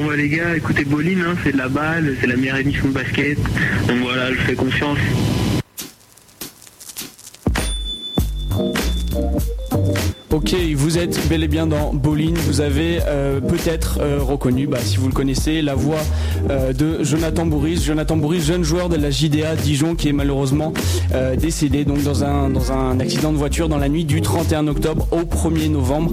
Bon bah les gars, écoutez Boline, hein, c'est de la balle, c'est la meilleure émission de basket. Donc voilà, je fais confiance. Ok, vous êtes bel et bien dans Bolin. Vous avez euh, peut-être euh, reconnu, bah, si vous le connaissez, la voix euh, de Jonathan Bourris. Jonathan Bourris, jeune joueur de la JDA Dijon, qui est malheureusement décédé donc dans un dans un accident de voiture dans la nuit du 31 octobre au 1er novembre.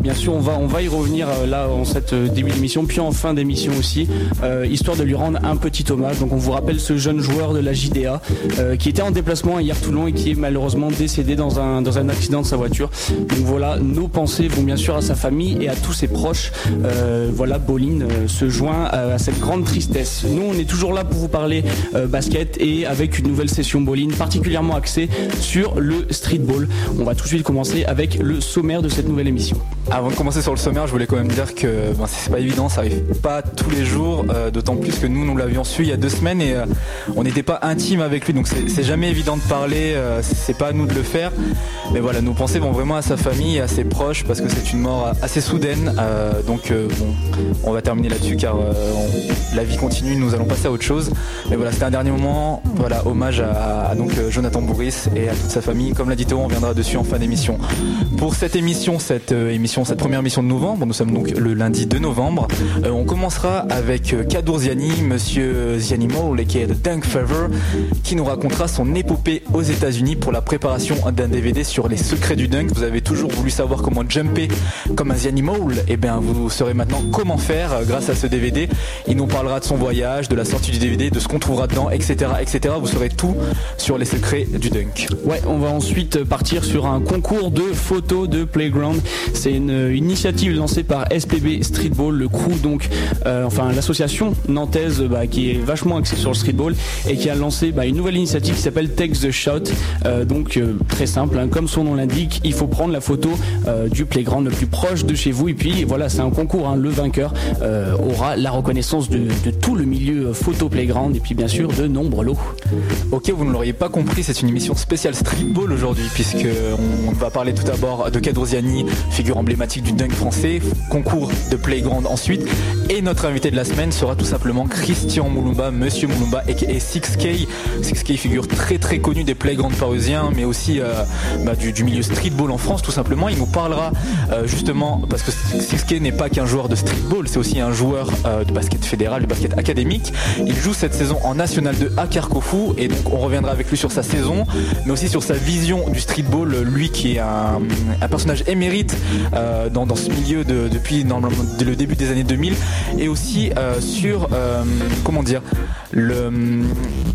bien sûr, on va on va y revenir là en cette début d'émission, puis en fin d'émission aussi, histoire de lui rendre un petit hommage. Donc on vous rappelle ce jeune joueur de la JDA qui était en déplacement hier Toulon et qui est malheureusement décédé dans un dans un accident de sa voiture. Voilà, nos pensées vont bien sûr à sa famille et à tous ses proches. Euh, voilà, Boline euh, se joint à, cette grande tristesse. Nous, on est toujours là pour vous parler euh, basket et avec une nouvelle session Boline particulièrement axée sur le streetball. On va tout de suite commencer avec le sommaire de cette nouvelle émission. Avant de commencer sur le sommaire, je voulais quand même dire que ben, c'est pas évident, ça arrive pas tous les jours, d'autant plus que nous, nous l'avions su il y a deux semaines et on n'était pas intime avec lui, donc c'est jamais évident de parler, c'est pas à nous de le faire. Mais voilà, nos pensées vont vraiment à sa famille assez proche parce que c'est une mort assez soudaine. Euh, donc euh, bon, on va terminer là-dessus car euh, la vie continue, nous allons passer à autre chose. Mais voilà, c'était un dernier moment. Voilà, hommage à, donc Jonathan Bourris et à toute sa famille. Comme l'a dit Théo, on viendra dessus en fin d'émission. Pour cette émission, cette émission, cette première émission de novembre, nous sommes donc le lundi 2 novembre. on commencera avec Kadour Ziani, Monsieur Ziani Mole, qui est de Dunk Fever, qui nous racontera son épopée aux États-Unis pour la préparation d'un DVD sur les secrets du dunk. Vous avez toujours voulu savoir comment jumper comme un animal, et eh bien vous saurez maintenant comment faire euh, grâce à ce DVD. Il nous parlera de son voyage, de la sortie du DVD, de ce qu'on trouvera dedans, etc., etc. Vous saurez tout sur les secrets du dunk. Ouais, on va ensuite partir sur un concours de photos de playground. C'est une initiative lancée par SPB Streetball, le crew donc, euh, enfin l'association nantaise bah, qui est vachement axée sur le streetball et qui a lancé bah, une nouvelle initiative qui s'appelle Take the Shot. Euh, donc très simple, hein. comme son nom l'indique, il faut prendre la photo euh, du playground le plus proche de chez vous. Et puis voilà, c'est un concours. Hein. Le vainqueur euh, aura la reconnaissance de, tout le milieu photo playground et puis bien sûr de nombreux lots. Ok, vous ne l'auriez pas compris, c'est une émission spéciale streetball aujourd'hui puisque on va parler tout d'abord de Cadrosiani, figure emblématique du dunk français, concours de playground ensuite. Et notre invité de la semaine sera tout simplement Christian Moulumba, Monsieur Moulumba et 6K. 6K figure très très connue des playgrounds parisiens mais aussi euh, bah, du, milieu streetball en France tout simplement il nous parlera euh, justement, parce que Sixke n'est pas qu'un joueur de streetball, c'est aussi un joueur euh, de basket fédéral, de basket académique. Il joue cette saison en National 2 à Carquefou et donc on reviendra avec lui sur sa saison, mais aussi sur sa vision du streetball, lui qui est un, personnage émérite dans, ce milieu depuis le début des années 2000 et aussi sur, comment dire, le,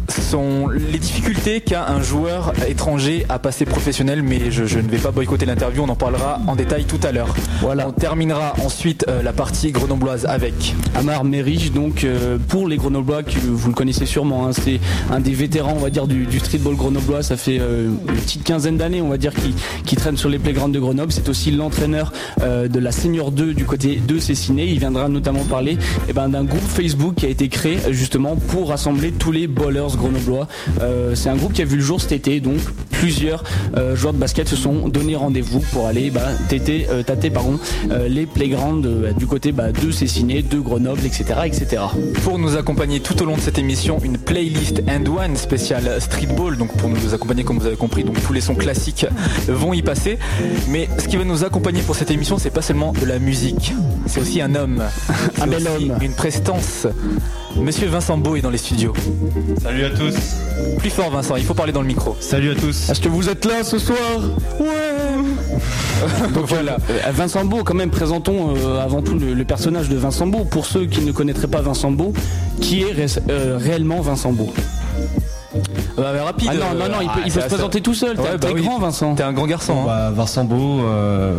sont les difficultés qu'a un joueur étranger à passer professionnel, mais je, je ne vais pas boycotter l'interview, on en parlera en détail tout à l'heure. Voilà. On terminera ensuite euh, la partie grenobloise avec Amar Merich, donc euh, pour les grenoblois, que vous le connaissez sûrement, hein, c'est un des vétérans, on va dire, du, streetball grenoblois. Ça fait euh, une petite quinzaine d'années, on va dire, qui, traîne sur les playgrounds de Grenoble. C'est aussi l'entraîneur de la Senior 2 du côté de Cessiné. Il viendra notamment parler eh ben, d'un groupe Facebook qui a été créé justement pour rassembler tous les bowlers grenoblois. c'est un groupe qui a vu le jour cet été, donc plusieurs joueurs de basket se sont donné rendez-vous pour aller bah, euh, tâter pardon, euh, les playgrounds euh, du côté bah, de Cessiné, de Grenoble, etc., etc. Pour nous accompagner tout au long de cette émission, une playlist and one spéciale streetball. Donc pour nous accompagner, comme vous avez compris, donc tous les sons classiques vont y passer. Mais ce qui va nous accompagner pour cette émission, c'est pas seulement de la musique, c'est aussi un homme, un bel homme, une prestance. Monsieur Vincent Beau est dans les studios. Salut à tous. Plus fort Vincent, il faut parler dans le micro. Salut à tous. Est-ce que vous êtes là ce soir Ouais. Donc voilà. Euh, Vincent Beau, quand même, présentons euh, avant tout le, personnage de Vincent Beau. Pour ceux qui ne connaîtraient pas Vincent Beau, qui est euh, réellement Vincent Beau? Bah, rapide. Ah non, non, non, il peut, se présenter tout seul. T'es bah grand, Vincent. T'es un grand garçon. Hein. Bah, Vincent Beau,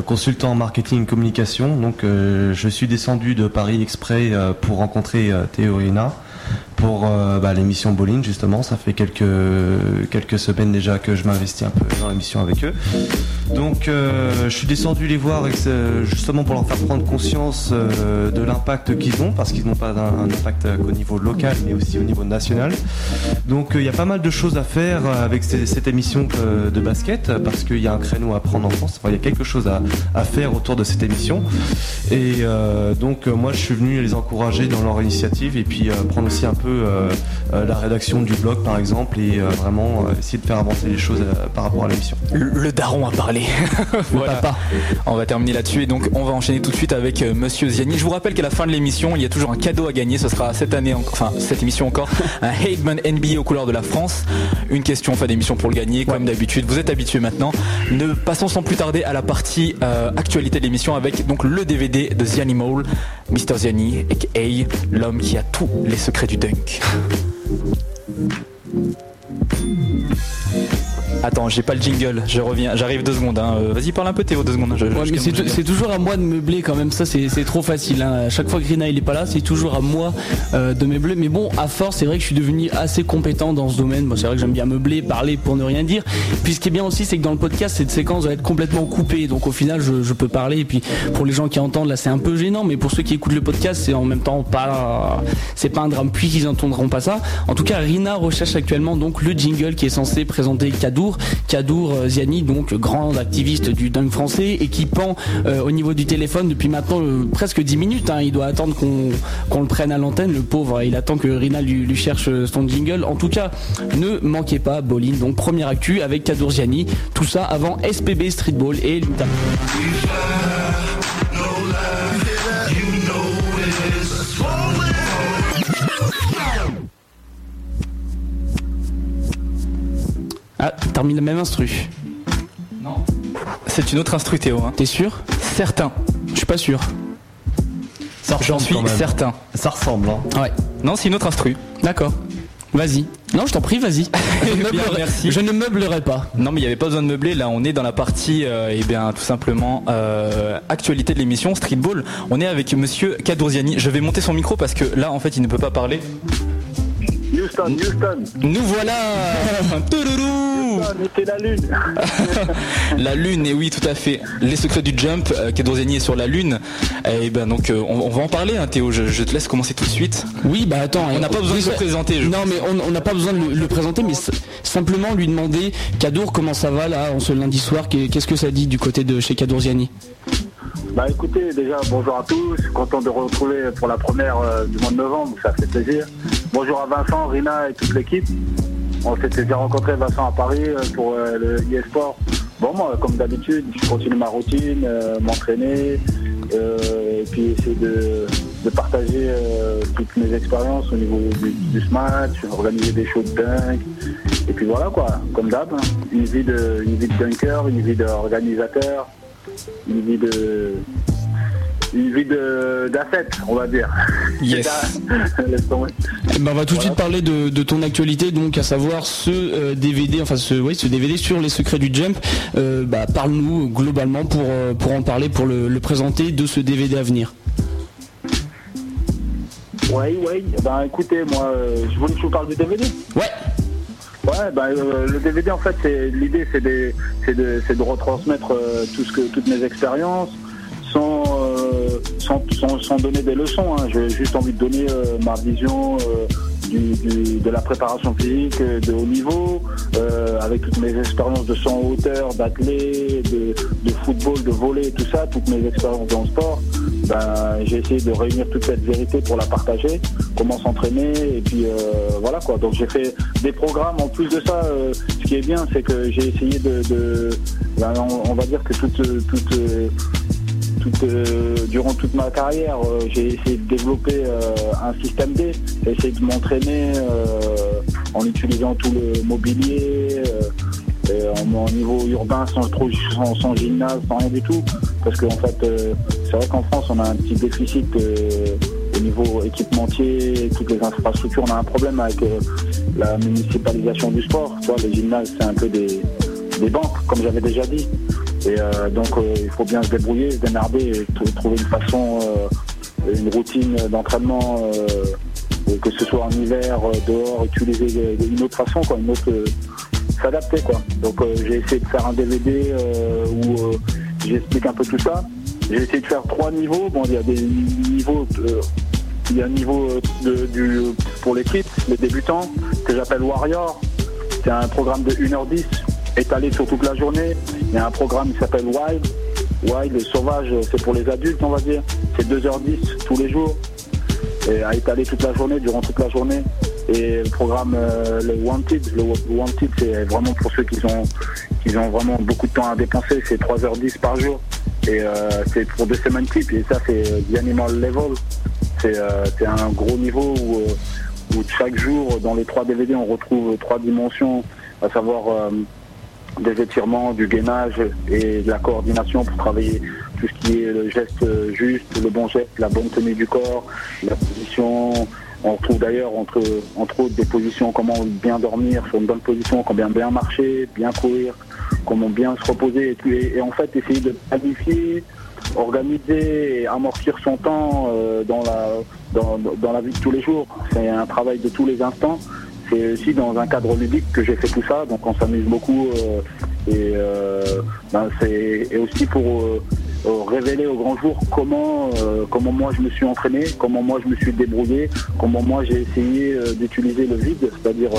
consultant en marketing et communication. Donc, je suis descendu de Paris exprès pour rencontrer Théo et Ina pour l'émission Bowling justement. Ça fait quelques quelques semaines déjà que je m'investis un peu dans l'émission avec eux. Donc je suis descendu les voir justement pour leur faire prendre conscience de l'impact qu'ils ont, parce qu'ils n'ont pas un, impact qu'au niveau local, mais aussi au niveau national. Donc il y a pas mal de choses à faire avec cette émission de basket, parce qu'il y a un créneau à prendre en France. il y a quelque chose à faire autour de cette émission. Et donc moi je suis venu les encourager dans leur initiative et puis prendre aussi un peu la rédaction du blog par exemple et vraiment essayer de faire avancer les choses par rapport à l'émission. Le, daron a parlé. voilà. On va terminer là-dessus et donc on va enchaîner tout de suite avec Monsieur Ziani. Je vous rappelle qu'à la fin de l'émission, il y a toujours un cadeau à gagner. Ce sera cette année, enfin cette émission encore, un Hateman NBA aux couleurs de la France. Une question en fin d'émission pour le gagner, comme d'habitude. Vous êtes habitués maintenant. Ne passons sans plus tarder à la partie actualité de l'émission avec donc le DVD de Ziani Mole, Mr Ziani, aka l'homme qui a tous les secrets du dunk. Attends, j'ai pas le jingle, je reviens, j'arrive deux secondes. Hein. Euh, vas-y, parle un peu Théo, deux secondes. c'est toujours à moi de meubler quand même, ça c'est trop facile. Hein. À chaque fois que Rina il est pas là, c'est toujours à moi euh, de meubler. Mais bon, à force, c'est vrai que je suis devenu assez compétent dans ce domaine. Moi, c'est vrai que j'aime bien meubler, parler pour ne rien dire. Puis ce qui est bien aussi, c'est que dans le podcast, cette séquence va être complètement coupée. Donc au final, je, peux parler. Et puis pour les gens qui entendent, là, c'est un peu gênant. Mais pour ceux qui écoutent le podcast, c'est en même temps pas, c'est pas un drame. Puis qu'ils entendront pas ça. En tout cas, Rina recherche actuellement donc le jingle qui est censé présenter Kadour. Euh, Ziani, donc grand activiste du dunk français et qui pend euh, au niveau du téléphone depuis maintenant euh, presque 10 minutes. Hein. Il doit attendre qu'on le prenne à l'antenne, le pauvre. Il attend que Rina lui, cherche son jingle. En tout cas, ne manquez pas Bolin. Donc première actu avec Kadour Ziani. Tout ça avant SPB Streetball et Luta. Ah, t'as remis la même instru. Non. C'est une autre instru Théo. Hein. T'es sûr? Certain. Je suis pas sûr. J'en suis certain. Ça ressemble. Hein. Ouais. Non, c'est une autre instru. D'accord. Vas-y. Non, je t'en prie, vas-y. merci. Je ne meublerai pas. Non, mais il n'y avait pas besoin de meubler. Là, on est dans la partie, euh, eh bien, tout simplement, euh, actualité de l'émission, Streetball. On est avec monsieur Kadourziani. Je vais monter son micro parce que là, en fait, il ne peut pas parler. Houston, Houston. Nous voilà Houston, la lune. la lune, et oui, tout à fait. Les secrets du jump, euh, qui est sur la lune. Et eh ben donc, euh, on, va en parler, hein, Théo. Je, te laisse commencer tout de suite. Oui, bah attends, on n'a pas besoin de se présenter. non, mais on n'a pas besoin de le, présenter, mais simplement lui demander, Kadour, comment ça va là, en ce lundi soir Qu'est-ce que ça dit du côté de chez Kadourziani bah écoutez, déjà bonjour à tous, content de retrouver pour la première euh, du mois de novembre, ça fait plaisir. Bonjour à Vincent, Rina et toute l'équipe. On s'était déjà rencontré Vincent à Paris euh, pour euh, le e-sport. Bon moi comme d'habitude, je continue ma routine, m'entraîner, et puis essayer de, partager toutes mes expériences au niveau du, smash, organiser des shows de dingue. Et puis voilà quoi, comme d'hab, hein. une vie de une vie de dunker, une vie d'organisateur une vie de une vie d'asset, on va dire. Yes. Ben, on va tout de suite parler de, ton actualité, donc à savoir ce DVD, euh, enfin ce, oui, ce DVD sur les secrets du jump. Euh, bah, parle-nous globalement pour, euh, pour en parler, pour le, présenter de ce DVD à venir. Oui, oui. Ben écoutez, moi, je que je vous parle du DVD. Ouais. Ouais, bah, euh, le DVD en fait, c'est l'idée, c'est de, de, de, retransmettre euh, tout ce que, toutes mes expériences sans, euh, sans, sans, donner des leçons. Hein. J'ai juste envie de donner ma vision de la préparation physique de haut niveau, euh, avec toutes mes expériences de 100 hauteur, d'athlète, de, football, de volley, tout ça, toutes mes expériences dans le sport, ben, j'ai essayé de réunir toute cette vérité pour la partager, comment s'entraîner, et puis euh, voilà quoi. Donc j'ai fait des programmes. En plus de ça, euh, ce qui est bien, c'est que j'ai essayé de, ben, on, va dire que toute euh, durant toute ma carrière, euh, j'ai essayé de développer euh, un système D. J'ai essayé de m'entraîner en utilisant tout le mobilier, en, niveau urbain, sans, gymnase, sans rien du tout. Parce qu'en fait, c'est vrai qu'en France, on a un petit déficit au niveau équipementier, toutes les infrastructures. On a un problème avec la municipalisation du sport. Tu les gymnases, c'est un peu des banques, comme j'avais déjà dit. Et euh, donc euh, il faut bien se débrouiller, se démerder et trouver une façon, euh, une routine d'entraînement, que ce soit en hiver, dehors, utiliser une autre façon, quoi, une autre s'adapter quoi. Donc j'ai essayé de faire un DVD où j'explique un peu tout ça. J'ai essayé de faire trois niveaux. Bon, il y a des niveaux il y a un niveau de, du, pour kids, les débutants, que j'appelle Warrior. C'est un programme de 1h10 étalé sur toute la journée. Il y a un programme qui s'appelle Wild. Wild, sauvage, c'est pour les adultes, on va dire. C'est 2h10 tous les jours. Et à étaler toute la journée, durant toute la journée. Et le programme, euh, le Wanted, le Wanted, c'est vraiment pour ceux qui ont, qui ont vraiment beaucoup de temps à dépenser. C'est 3h10 par jour. Et euh, c'est pour deux semaines type. Et ça, c'est The Animal Level. C'est euh, un gros niveau où, où chaque jour, dans les trois DVD, on retrouve trois dimensions, à savoir des étirements, du gainage et de la coordination pour travailler tout ce qui est le geste juste, le bon geste, la bonne tenue du corps, la position. On retrouve d'ailleurs entre, entre autres des positions, comment bien dormir sur une bonne position, comment bien marcher, bien courir, comment bien se reposer et, et en fait essayer de planifier, organiser et amortir son temps euh, dans, la, dans la vie de tous les jours. C'est un travail de tous les instants c'est aussi dans un cadre ludique que j'ai fait tout ça, donc on s'amuse beaucoup euh, et, euh, ben, c'est aussi pour euh, révéler au grand jour comment comment moi je me suis entraîné, comment moi je me suis débrouillé, comment moi j'ai essayé d'utiliser le vide, c'est-à-dire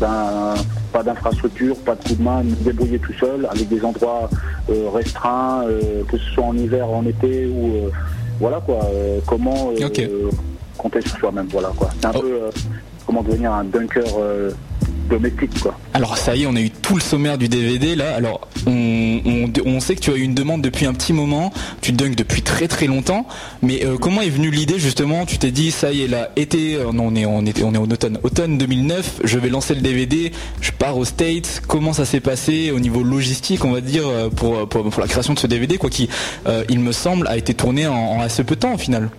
ben, pas d'infrastructure, pas de coup de main, me débrouiller tout seul avec des endroits restreints, que ce soit en hiver, en été ou voilà quoi, comment compter sur soi-même, voilà quoi. C'est un oh. peu comment devenir un dunker euh, domestique quoi. Alors ça y est, on a eu tout le sommaire du DVD là. Alors on, sait que tu as eu une demande depuis un petit moment, tu dunks depuis très très longtemps, mais euh, comment est venue l'idée justement? Tu t'es dit ça y est là, été, euh, non, on est on est on est en automne, automne 2009, je vais lancer le DVD, je pars aux States. Comment ça s'est passé au niveau logistique, on va dire pour pour, la création de ce DVD quoi qui il me semble a été tourné en, en assez peu de temps au final?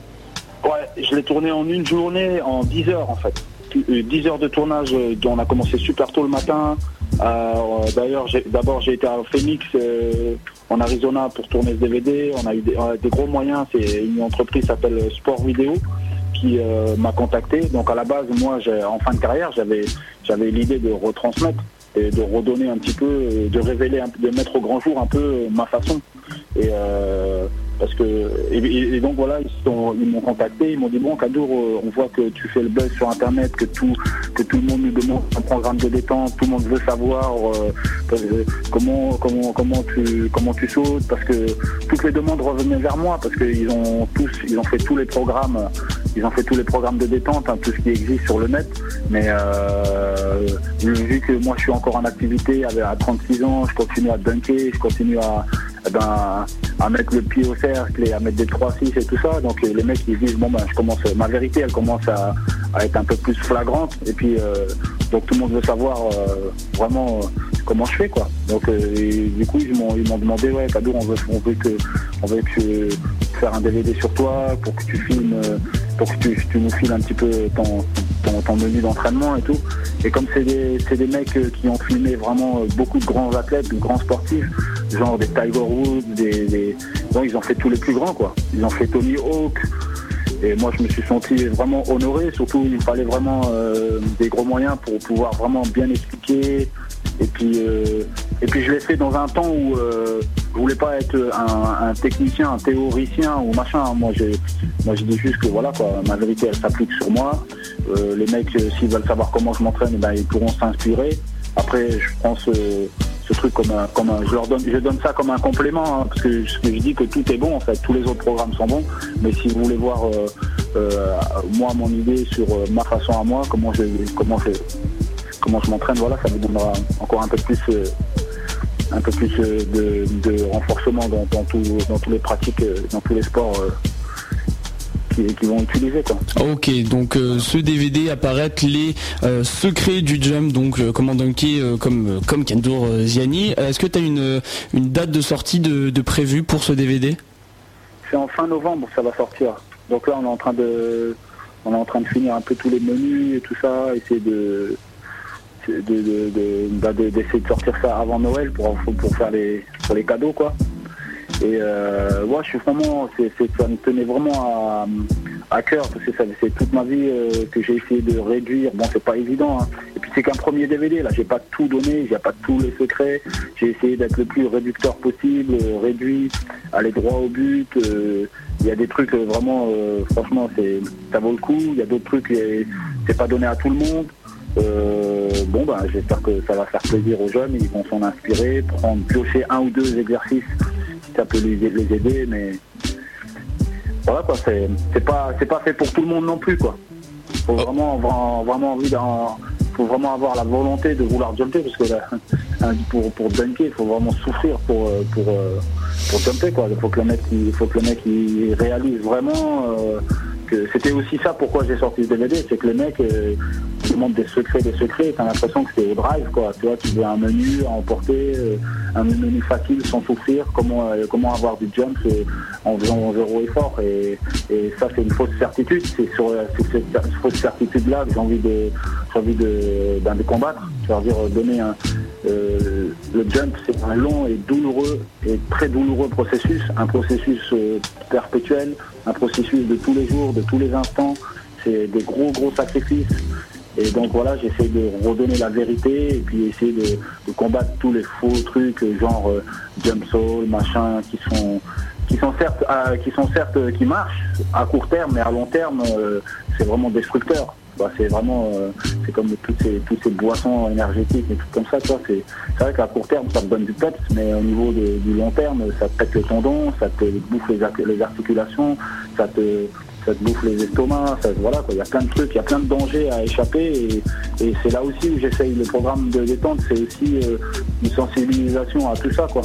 Ouais, je l'ai tourné en une journée, en 10 heures en fait. 10 heures de tournage, euh, on a commencé super tôt le matin. Euh, d'ailleurs, d'abord j'ai été à Phoenix euh, en Arizona pour tourner ce DVD. On a eu des, gros moyens. C'est une entreprise qui s'appelle Sport Vidéo qui m'a contacté. Donc à la base, moi, en fin de carrière, j'avais l'idée de retransmettre et de redonner un petit peu, de révéler, de mettre au grand jour un peu ma façon. Parce que et, donc voilà, ils m'ont contacté, ils m'ont dit bon Kadour, euh, on voit que tu fais le buzz sur internet, que tout que tout le monde nous demande un programme de détente, tout le monde veut savoir euh, euh, comment comment comment tu comment tu sautes, parce que toutes les demandes revenaient vers moi parce qu'ils ont tous ils ont fait tous les programmes, ils ont fait tous les programmes de détente, hein, tout ce qui existe sur le net, mais vu que moi je suis encore en activité à 36 ans, je continue à dunker, je continue à eh ben, à mettre le pied au cercle et à mettre des 3-6 et tout ça. Donc les mecs ils disent bon ben je commence ma vérité elle commence à, être un peu plus flagrante et puis euh, donc tout le monde veut savoir euh, vraiment euh, comment je fais quoi. Donc du coup ils m'ont ils m'ont demandé ouais Kadour on veut on veut que on veut que faire un DVD sur toi pour que tu filmes pour que tu, nous files un petit peu ton, menu d'entraînement et tout. Et comme c'est des, des mecs qui ont filmé vraiment beaucoup de grands athlètes, de grands sportifs, genre des Tiger Woods, des, Bon, ils ont fait tous les plus grands, quoi. Ils ont fait Tony Hawk. Et moi, je me suis senti vraiment honoré. Surtout, il fallait vraiment euh, des gros moyens pour pouvoir vraiment bien expliquer. Et puis, euh, et puis je l'ai fait dans un temps où euh, je voulais pas être un, technicien, un théoricien ou machin. Moi, je, moi, dis juste que voilà, quoi, ma vérité, elle s'applique sur moi. les mecs, s'ils veulent savoir comment je m'entraîne, ben, ils pourront s'inspirer. Après, je pense truc comme un, comme je leur donne, je donne ça comme un complément, hein, parce que je, dis que tout est bon en fait, tous les autres programmes sont bons, mais si vous voulez voir euh, euh, moi mon idée sur euh, ma façon à moi, comment je, comment je, comment je m'entraîne, voilà, ça vous donnera encore un peu plus un peu plus de, renforcement dans, dans, dans tous les pratiques, dans tous les sports qui, vont utiliser. Quoi. Ok, donc euh, ce DVD apparaît les euh, secrets du jump, donc euh, comment dunker comme, comme Kendour Ziani. Est-ce que tu as une, une date de sortie de, de prévue pour ce DVD C'est en fin novembre, ça va sortir. Donc là, on est en train de, on est en train de finir un peu tous les menus et tout ça, essayer de d'essayer de, de, sortir ça avant Noël pour, pour faire les, pour les cadeaux quoi. Et euh, moi, je suis vraiment, ça me tenait vraiment à, cœur parce que c'est toute ma vie euh, que j'ai essayé de réduire. Bon, c'est pas évident. hein. Et puis c'est qu'un premier DVD. Là, j'ai pas tout donné, j'ai pas tous les secrets. J'ai essayé d'être le plus réducteur possible, euh, réduit, aller droit au but. euh, Il y a des trucs vraiment, franchement, c'est, ça vaut le coup. Il y a d'autres trucs, c'est pas donné à tout le monde. Euh, bon, ben, j'espère que ça va faire plaisir aux jeunes. Ils vont s'en inspirer, prendre, piocher un ou deux exercices ça peut les, les aider. Mais voilà, quoi. C'est, c'est pas, c'est pas fait pour tout le monde non plus, quoi. Faut vraiment, avoir- vraiment envie d'en, faut vraiment avoir la volonté de vouloir jumper parce que là, hein, pour, pour dunker, il faut vraiment souffrir pour, euh, pour, euh, pour jumper, quoi. Il faut que le mec, il faut que le mec, il réalise vraiment. euh, que c'était aussi ça pourquoi j'ai sorti ce DVD, c'est que le mec euh, des secrets, des secrets, t'as l'impression que c'est drive quoi. Tu vois, tu veux un menu à emporter, euh, un menu facile sans souffrir, comment euh, comment avoir du jump en faisant zéro effort et, ça c'est une fausse certitude. C'est sur euh, cette fausse certitude là que j'ai envie de j'ai envie de, ben, de combattre. C'est-à-dire donner un le jump c'est un long et douloureux et très douloureux processus, un processus perpétuel, un processus de tous les jours, de tous les instants. C'est des gros gros sacrifices. Et donc voilà, j'essaie de redonner la vérité et puis essayer de, combattre tous les faux trucs, genre euh, machin, qui sont qui sont certes euh, qui sont certes euh, qui marchent à court terme, mais à long terme, euh, c'est vraiment destructeur. Bah, c'est vraiment c'est comme toutes ces toutes ces boissons énergétiques et tout comme ça, c'est c'est vrai qu'à court terme ça te donne du peps, mais au niveau du long terme, ça te pète le tendon, ça te bouffe les articulations, ça te ça te bouffe les estomacs, ça, voilà il y a plein de trucs, il y a plein de dangers à échapper et, et c'est là aussi où j'essaye le programme de détente, c'est aussi euh, une sensibilisation à tout ça quoi.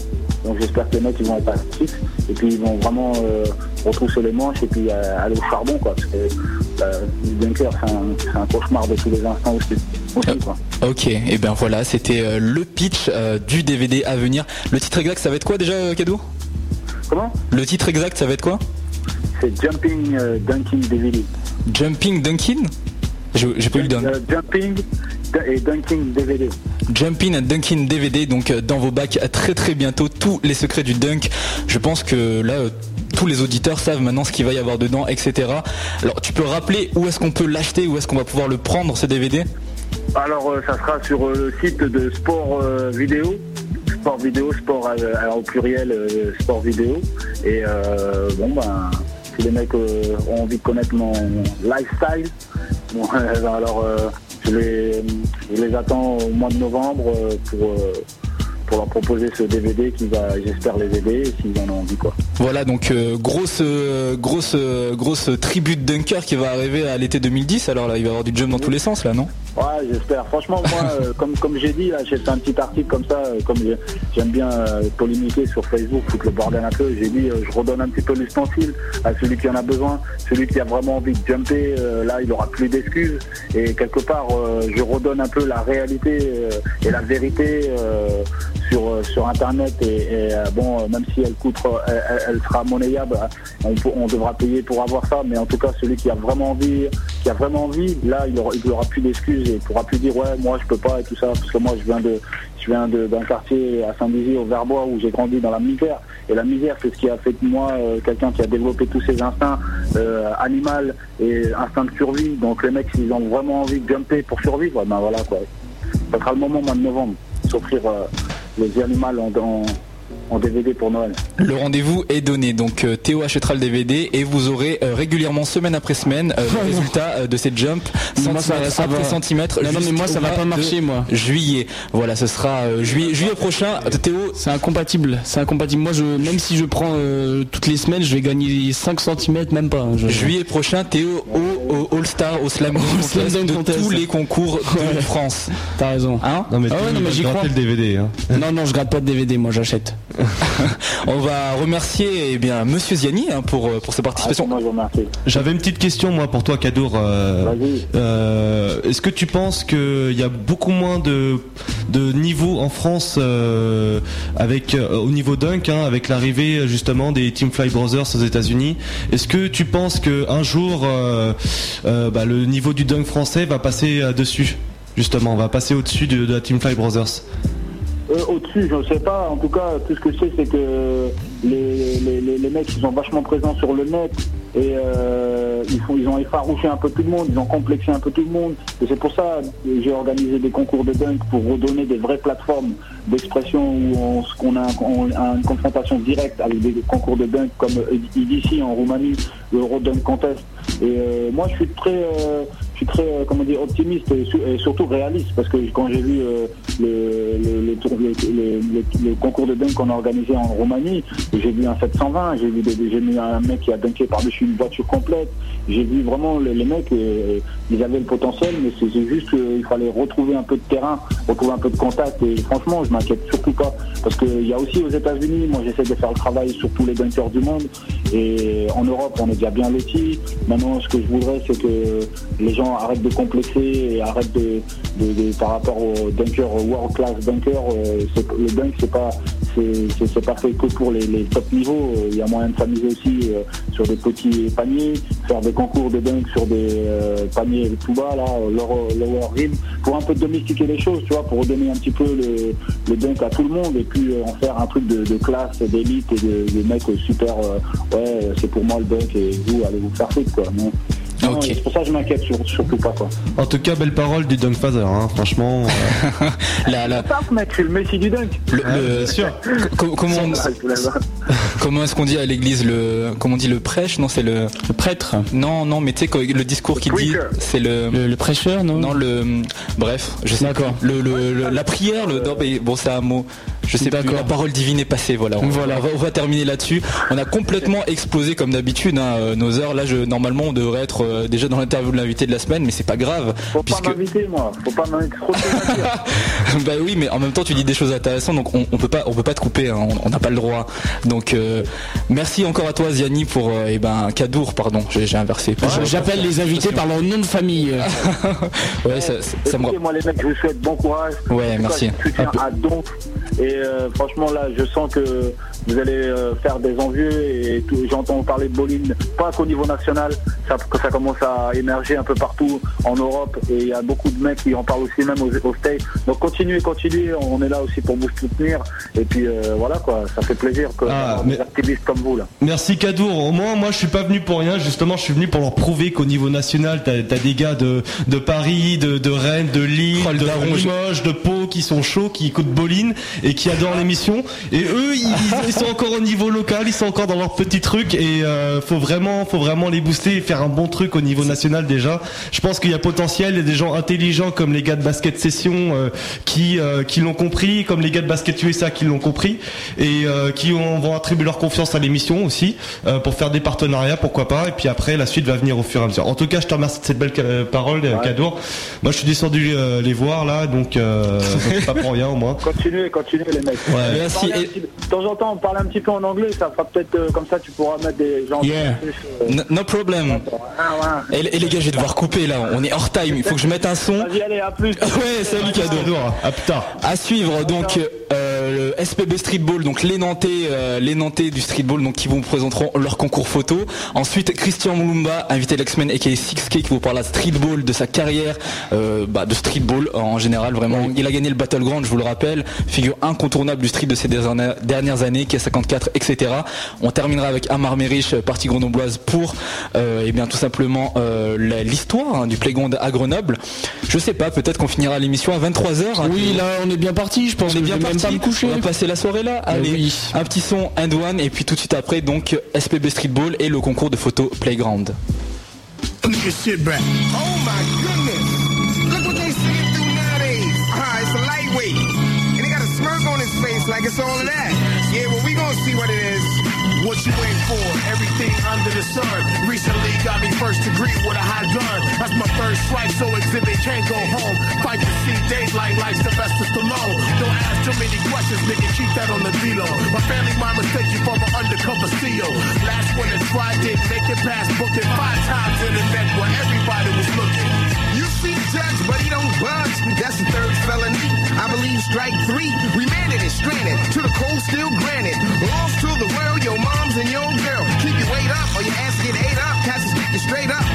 Donc j'espère que les mecs ils vont être actifs et puis ils vont vraiment euh, retrousser les manches et puis euh, aller au charbon quoi. Parce que euh, le bunker c'est un, cauchemar de tous les instants aussi, quoi. Ok, et ben voilà, c'était le pitch du DVD à venir. Le titre exact, ça va être quoi déjà, Cadeau Comment? Le titre exact, ça va être quoi? C'est Jumping euh, Dunking DVD. Jumping Dunkin? J'ai pas eu le dun- Euh, jumping et Dunking DVD. Jumping and Dunkin DVD, donc euh, dans vos bacs très très bientôt, tous les secrets du dunk. Je pense que là, euh, tous les auditeurs savent maintenant ce qu'il va y avoir dedans, etc. Alors, tu peux rappeler où est-ce qu'on peut l'acheter, où est-ce qu'on va pouvoir le prendre, ce DVD Alors ça sera sur le site de Sport Vidéo. Sport Vidéo, sport alors, au pluriel, Sport Vidéo. Et euh, bon ben, si les mecs euh, ont envie de connaître mon lifestyle, euh, alors euh, je, les, attends au mois de novembre pour, pour leur proposer ce DVD qui va, j'espère, les aider s'ils en ont envie quoi. Voilà, donc euh, grosse, grosse, grosse tribu de dunker qui va arriver à l'été 2010. Alors là, il va y avoir du jump dans tous les sens, là, non? Ouais, j'espère. Franchement, moi, euh, comme, comme j'ai dit, là, j'ai fait un petit article comme ça, euh, comme j'ai- j'aime bien euh, polémiquer sur Facebook, foutre le bordel un peu. J'ai dit, euh, je redonne un petit peu l'ustensile à celui qui en a besoin, celui qui a vraiment envie de jumper. là, il aura plus d'excuses. Et quelque part, je redonne un peu la réalité et la vérité sur sur Internet. Et, et, bon, même si elle coûte, elle, sera monnayable, on devra payer pour avoir ça. Mais en tout cas, celui qui a vraiment envie, qui a vraiment envie, là, il aura, il aura plus d'excuses et il pourra plus dire ouais, moi je peux pas et tout ça parce que moi je viens de, je viens d'un quartier à Saint-Dizier au Verbois où j'ai grandi dans la misère et la misère c'est ce qui a fait de moi euh, quelqu'un qui a développé tous ses instincts euh, animal et instincts de survie. Donc les mecs s'ils ont vraiment envie de jumper pour survivre, ben voilà quoi. Ça sera le moment au mois de novembre s'offrir euh, les animaux en, en DVD pour Noël. Le rendez-vous est donné, donc euh, Théo achètera le DVD et vous aurez euh, régulièrement, semaine après semaine, euh, le résultat euh, de cette jump, Moi, ça- centimètre ça après va. centimètre. Non, non, mais moi, ça va pas marcher, moi. Juillet. Voilà, ce sera euh, juillet, juillet prochain. Théo, C'est incompatible, c'est incompatible. Moi, je, même si je prends euh, toutes les semaines, je vais gagner 5 cm, même pas. Je- juillet prochain, Théo au, au All-Star, au Slam Dunk Slam de Contest. tous les concours de France. T'as raison. Hein? Non mais, Ah ouais, tu non, mais gratter crois. le DVD. Hein. Non, non, je gratte pas de DVD, moi j'achète. On va remercier eh bien Monsieur Ziani hein, pour, euh, pour sa Ah, participation. remercie. J'avais une petite question moi pour toi Kadour. Euh, Vas-y. euh, Est-ce que tu penses qu'il y a beaucoup moins de, de niveau en France euh, avec euh, au niveau dunk hein, avec l'arrivée justement des Team Fly Brothers aux États-Unis? Est-ce que tu penses que un jour euh, euh, bah, le niveau du dunk français va passer euh, dessus justement, va passer au-dessus de, de la Team Fly Brothers? Euh, Au-dessus, je ne sais pas. En tout cas, tout ce que je sais, c'est que les, les, les, mecs, ils sont vachement présents sur le net et euh, ils, font, ils ont effarouché un peu tout le monde, ils ont complexé un peu tout le monde. Et c'est pour ça que j'ai organisé des concours de dunk pour redonner des vraies plateformes d'expression où on, a, une confrontation directe avec des concours de dunk comme ici en Roumanie, le Euro Dunk Contest. Et euh, moi, je suis très, je suis très, euh, comment dire, optimiste et, su- et surtout réaliste parce que quand j'ai vu euh, le, concours de dunk qu'on a organisé en Roumanie, j'ai vu un 720, j'ai vu, un mec qui a dunké par-dessus une voiture complète. J'ai vu vraiment les, mecs, euh, ils avaient le potentiel, mais c'est juste qu'il fallait retrouver un peu de terrain, retrouver un peu de contact. Et franchement, je m'inquiète surtout pas parce qu'il y a aussi aux États-Unis, moi j'essaie de faire le travail sur tous les dunkers du monde. Et en Europe, on est déjà bien lotis. Maintenant, ce que je voudrais, c'est que les gens arrêtent de complexer et arrêtent de, par rapport aux dunkers, aux world class dunkers. euh, le dunk, c'est pas, c'est- pas fait que pour les, top niveaux. Euh, Il y a moyen de s'amuser aussi euh, sur des petits paniers, faire des concours de dunk sur des paniers tout bas, là, lower, lower rim, pour un peu domestiquer les choses, tu vois, pour redonner un petit peu le, le dunk à tout le monde et puis en faire un truc de, classe, d'élite et de, mecs super, ouais, c'est pour moi le dunk et vous, allez vous faire foutre, quoi. Non, Ok. et C'est pour ça que je m'inquiète sur- surtout pas, quoi. En tout cas, belle parole du Dunk Father, hein, franchement. euh, La- la- suis le Messi du dunk. le- le- bien sûr. co- comment on- Ah, est-ce qu'on dit à l'église le comment on dit le prêche? Non c'est le Le prêtre, non non mais tu sais le discours qu'il dit c'est le le, le prêcheur, non? Non le bref je sais D'accord. le, le- le- la prière le non, mais bon c'est un mot je sais plus la parole divine est passée voilà on, Voilà. on va, on va terminer là-dessus on a complètement explosé comme d'habitude hein, euh, nos heures là je normalement on devrait être euh, déjà dans l'interview de l'invité de la semaine mais c'est pas grave Faut puisque pas m'inviter, moi. Faut pas m'inviter bah oui, mais en même temps tu dis des choses intéressantes, donc on, on peut pas, on peut pas te couper, hein, on n'a pas le droit. Donc euh, merci encore à toi Ziani pour, euh, eh ben Kadour, pardon, j'ai inversé. J'appelle les invités par leur nom de famille. Ouais, ça, ça, ça me moi les mecs, je vous souhaite bon courage. Ouais, merci. cas, Je soutiens à donf. Et euh, franchement là, je sens que vous allez euh, faire des envieux et tout- j'entends parler de bowling, pas qu'au niveau national, ça, que ça commence à émerger un peu partout en Europe et il y a beaucoup de mecs qui en parlent aussi même aux, aux States. Donc continuez, continuez, on est là aussi pour vous soutenir et puis euh, voilà quoi, ça fait plaisir que Ah, mais- des activistes comme vous là. Merci Kadour. Au moins, moi, je suis pas venu pour rien. Justement, je suis venu pour leur prouver qu'au niveau national, t'as as des gars de, de Paris, de, de Rennes, de Lille, Oh, le de Limoges, de Pau, qui sont chauds, qui écoutent Boline et qui adorent l'émission. Et eux, ils, ils sont encore au niveau local, ils sont encore dans leur petit truc. Et euh, faut vraiment, faut vraiment les booster et faire un bon truc au niveau national déjà. Je pense qu'il y a potentiel. Il y a des gens intelligents comme les gars de basket session euh, qui euh, qui l'ont compris, comme les gars de basket USA qui l'ont compris et euh, qui ont, vont attribuer leur confiance à l'émission aussi pour faire des partenariats, pourquoi pas. Et puis après, la suite va venir au fur et à mesure. En tout cas, je te remercie de cette belle parole, euh, Kadour. Moi, je suis descendu les voir là, donc c'est pas pour rien au moins. Continuez, continuez les mecs. Ouais. Merci. Et- petit- de temps en temps, on parle un petit peu en anglais, ça fera peut-être euh, comme ça, tu pourras mettre des gens. Yeah. euh, No, no problem. ah, ouais. Et, et les gars, je vais devoir couper là, on est hors time, il faut que je mette un son. Vas-y, allez, à plus. Ouais, salut Cadeau. À plus tard. À suivre donc euh, le SPB Streetball, donc les Nantais, euh, les Nantais du streetball, donc qui vous présenteront leur concours photo. Ensuite Christian Moulumba, invité l'X-Men et qui est 6K, qui vous parlera de streetball, de sa carrière, euh, bah, de streetball en général vraiment. Il a gagné le Battleground, je vous le rappelle, figure incontournable du street de ces dernières dernières années, qui a 54, etc. On terminera avec Amar Merich, partie grenobloise pour, euh, eh bien tout simplement euh, l'histoire hein, du playground à Grenoble. Je sais pas, peut-être qu'on finira l'émission à 23h. Oui, là, on est bien parti. Je pense On est que bien parti. pas me coucher. On va passer la soirée là. Allez, oui. un petit son and one et puis tout de suite après donc SPB Streetball et le concours de photo Playground. Look at shit back. Oh my like it's all of that. Yeah, well, we gonna see what it is. What you wait for? Everything under the sun. Recently got me first degree with a hot gun. That's my first strike, so exhibit can't go home. Fight to see daylight like Sylvester Stallone. Don't ask too many questions, nigga. Keep that on the D-Lo. My family might mistake you for an undercover CEO. Last one that tried didn't make it past booking five times in the neck where everybody was looking. You see judge, but he don't budge. That's the third felony. I believe strike three. Remanded stranded to the cold steel granite. Lost to the world, your moms and your girl. Keep your weight up or your ass get ate up. Cats you straight up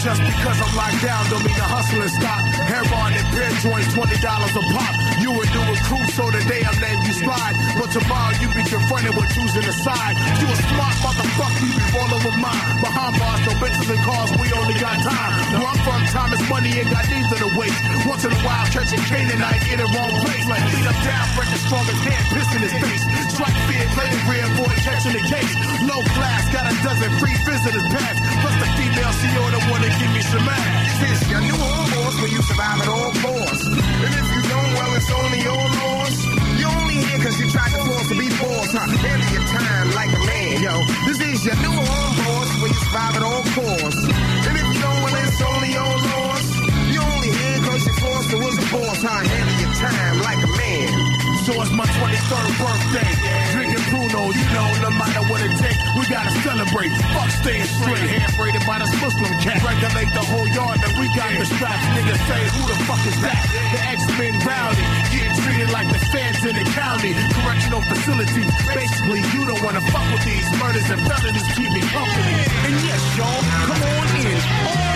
Just because I'm locked down don't mean the hustling stop. Hair Heroin and beer joints, twenty dollars a pop. You would do a new recruit, so today I'm letting you slide. But tomorrow you be confronted with choosing a side. You a smart motherfucker, you be rolling with mine. Behind bars, no bitches and cars, we only got time. Where I'm from, time is money, ain't got neither to waste. Once in a while, catching Canaanite in the wrong place. Like beat up down, break the strongest hand, piss in his face. Strike fear, play the rear, boy, catching the case. Low class, got a dozen free visitors pass. Plus the female CEO, the one that give me some ass. This is your new home boss where you survive at all costs. And if you don't, well, it's only your loss. You only here cause you tried to force to be boss, huh? Handle your time like a man, yo. This is your new home boss where you survive at all costs. And if you don't, well, it's only your loss. You only here cause you forced to was the boss, huh? Handle your time like a man. It's my 23rd birthday. Drinking Bruno, you know, no matter what it takes, we gotta celebrate. Fuck staying straight, hand braided by this Muslim cat. Regulate the whole yard, and we got the straps. Niggas say, who the fuck is that? The X-Men rowdy, getting treated like the feds in the county. Correctional facility. Basically, you don't wanna fuck with these murders and felonies keep me company. And yes, y'all, come on in.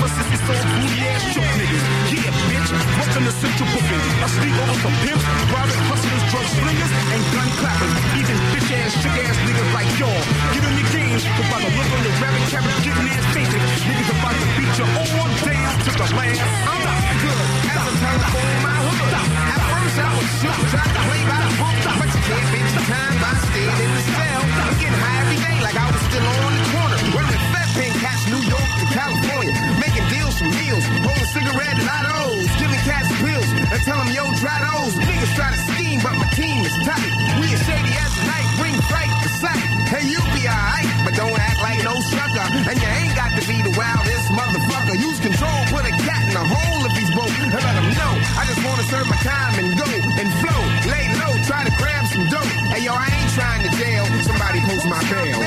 Heifers, it's all booty ass choke niggas. Yeah, bitch, welcome to Central Booking. I sleep on some pimps, private hustlers, drug slingers, and gun clappers. Even bitch ass, chick ass niggas like y'all. Giving me games, about to look on the rabbit carrot, getting ass fainted. Niggas about to beat you all down to the last. I'm not good as a telephone in my hood. At first I was shook, tried to play by the book, but you can't beat the time by staying in the time and go and flow. Lay low, try to grab some dough. Hey yo, I ain't trying to jail. Somebody post my bail.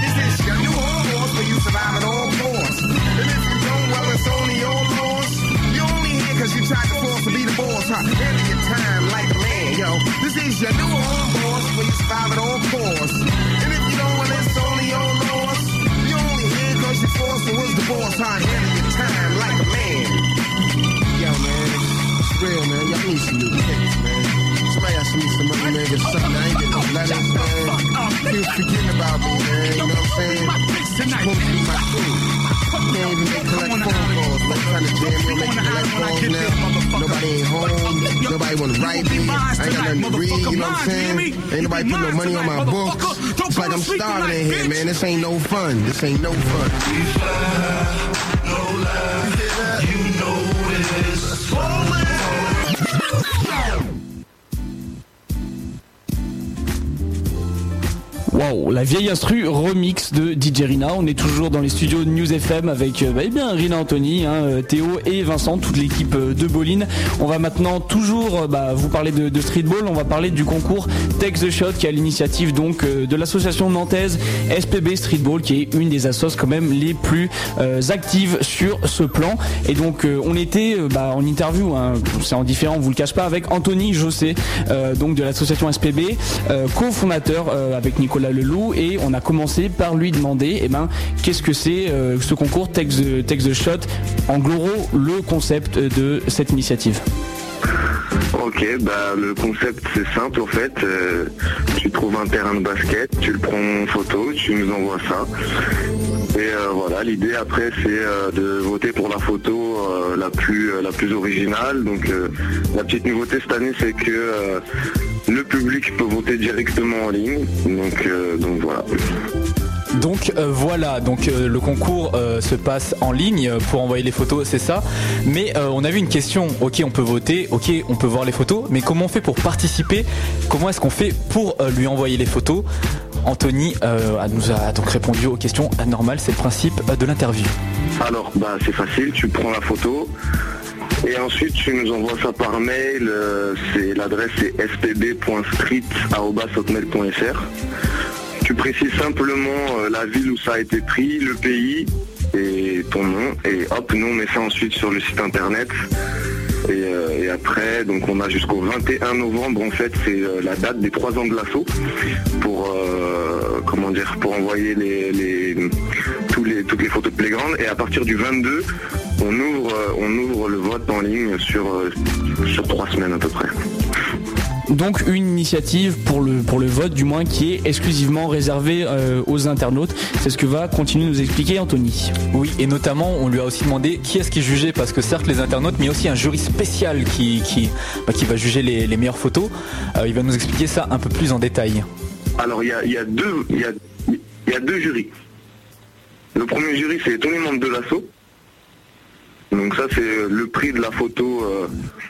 This is your new home horse where you survive at all costs. And if you don't, well, it's only your loss. You only here cause you tried to force to be the boss, huh? Handle your time like a man, yo. This is your new home boss where you survive at all costs. Nobody wanna write me. I ain't got nothing to read. You know what I'm saying? Ain't nobody put no money on my books. It's like I'm starving in here, man. This ain't no fun. This ain't no fun. La vieille instru remix de DJ Rina. On est toujours dans les studios de News FM avec euh, bah, eh Rina Anthony, hein, euh, Théo et Vincent, toute l'équipe euh, de Boline. On va maintenant toujours bah, vous parler de, streetball. On va parler du concours Take the Shot qui est à l'initiative donc de l'association nantaise SPB Streetball qui est une des assos quand même les plus actives sur ce plan. Et donc on était bah, en interview, hein, c'est en différent, on vous le cache pas, avec Anthony Jossé, euh, donc de l'association SPB, cofondateur avec Nicolas Leloup, et on a commencé par lui demander, eh ben, qu'est-ce que c'est euh, ce concours Take the, Shot, en gros le concept de cette initiative. Ok, bah le concept c'est simple en fait. Euh, tu trouves un terrain de basket, tu le prends en photo, tu nous envoies ça. Et euh, voilà, l'idée après c'est de voter pour la photo la plus la plus originale. Donc la petite nouveauté cette année c'est que le public peut voter directement en ligne. Donc euh, donc voilà. Donc euh, voilà, donc euh, le concours euh, se passe en ligne pour envoyer les photos, c'est ça. Mais on a vu une question. Ok, on peut voter, ok, on peut voir les photos, mais comment on fait pour participer? Comment est-ce qu'on fait pour lui envoyer les photos? Anthony nous a donc répondu aux questions anormales. C'est le principe de l'interview. Alors, bah, c'est facile, tu prends la photo et ensuite tu nous envoies ça par mail. euh, c'est l'adresse c'est spb.street@hotmail.fr. Tu précises simplement euh, la ville où ça a été pris, le pays et ton nom et hop, nous on met ça ensuite sur le site internet. Et, euh, après, donc on a jusqu'au 21 novembre en fait, c'est la date des trois ans de l'assaut pour comment dire, pour envoyer les, toutes les photos de Playground. Et à partir du 22, on ouvre, euh, on ouvre le vote en ligne sur, euh, sur trois semaines à peu près. Donc une initiative pour le, pour le vote du moins qui est exclusivement réservée euh, aux internautes. C'est ce que va continuer de nous expliquer Anthony. Oui, et notamment on lui a aussi demandé qui est-ce qui jugeait, parce que certes les internautes, mais aussi un jury spécial qui, qui, bah, qui va juger les, les meilleures photos. Euh, il va nous expliquer ça un peu plus en détail. Alors il y a, il y a deux il y a, il y a deux jurys. Le premier jury c'est tous les membres de l'assaut. Donc ça c'est le prix de la photo euh,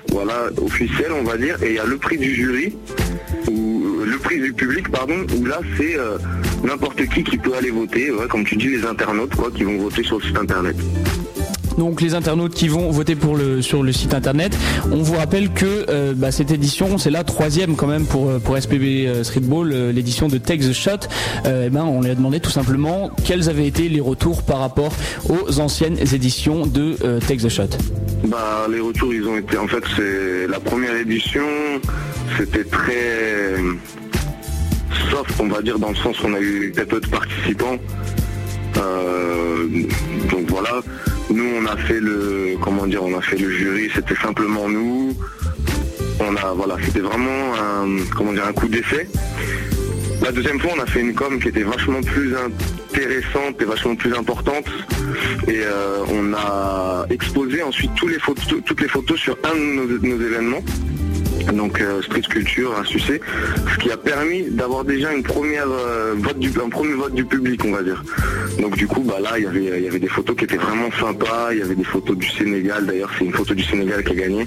voilà officielle on va dire et il y a le prix du jury ou euh, le prix du public pardon où là c'est euh, n'importe qui qui peut aller voter comme tu dis les internautes qui vont voter sur le site internet. Donc les internautes qui vont voter pour le, sur le site internet, on vous rappelle que euh, bah, cette édition, c'est la troisième quand même pour, euh, pour SPB euh, Streetball, l'édition de Take the Shot. Eh ben, on lui a demandé tout simplement quels avaient été les retours par rapport aux anciennes éditions de euh, the Shot. Bah les retours ils ont été en fait c'est la première édition c'était très soft on va dire dans le sens où on a eu très peu de participants. Euh, donc voilà, nous on a fait le comment dire on a fait le jury, c'était simplement nous. On a voilà, c'était vraiment un un coup d'essai. La deuxième fois, on a fait une com qui était vachement plus intéressante et vachement plus importante. Et euh, on a exposé ensuite toutes les photos sur un de nos événements. Donc euh, Street Culture, un succès, ce qui a permis d'avoir déjà une première euh, vote du, un premier vote du public, on va dire. Donc du coup, bah là, il y avait, y avait des photos qui étaient vraiment sympas. Il y avait des photos du Sénégal. D'ailleurs, c'est une photo du Sénégal qui a gagné.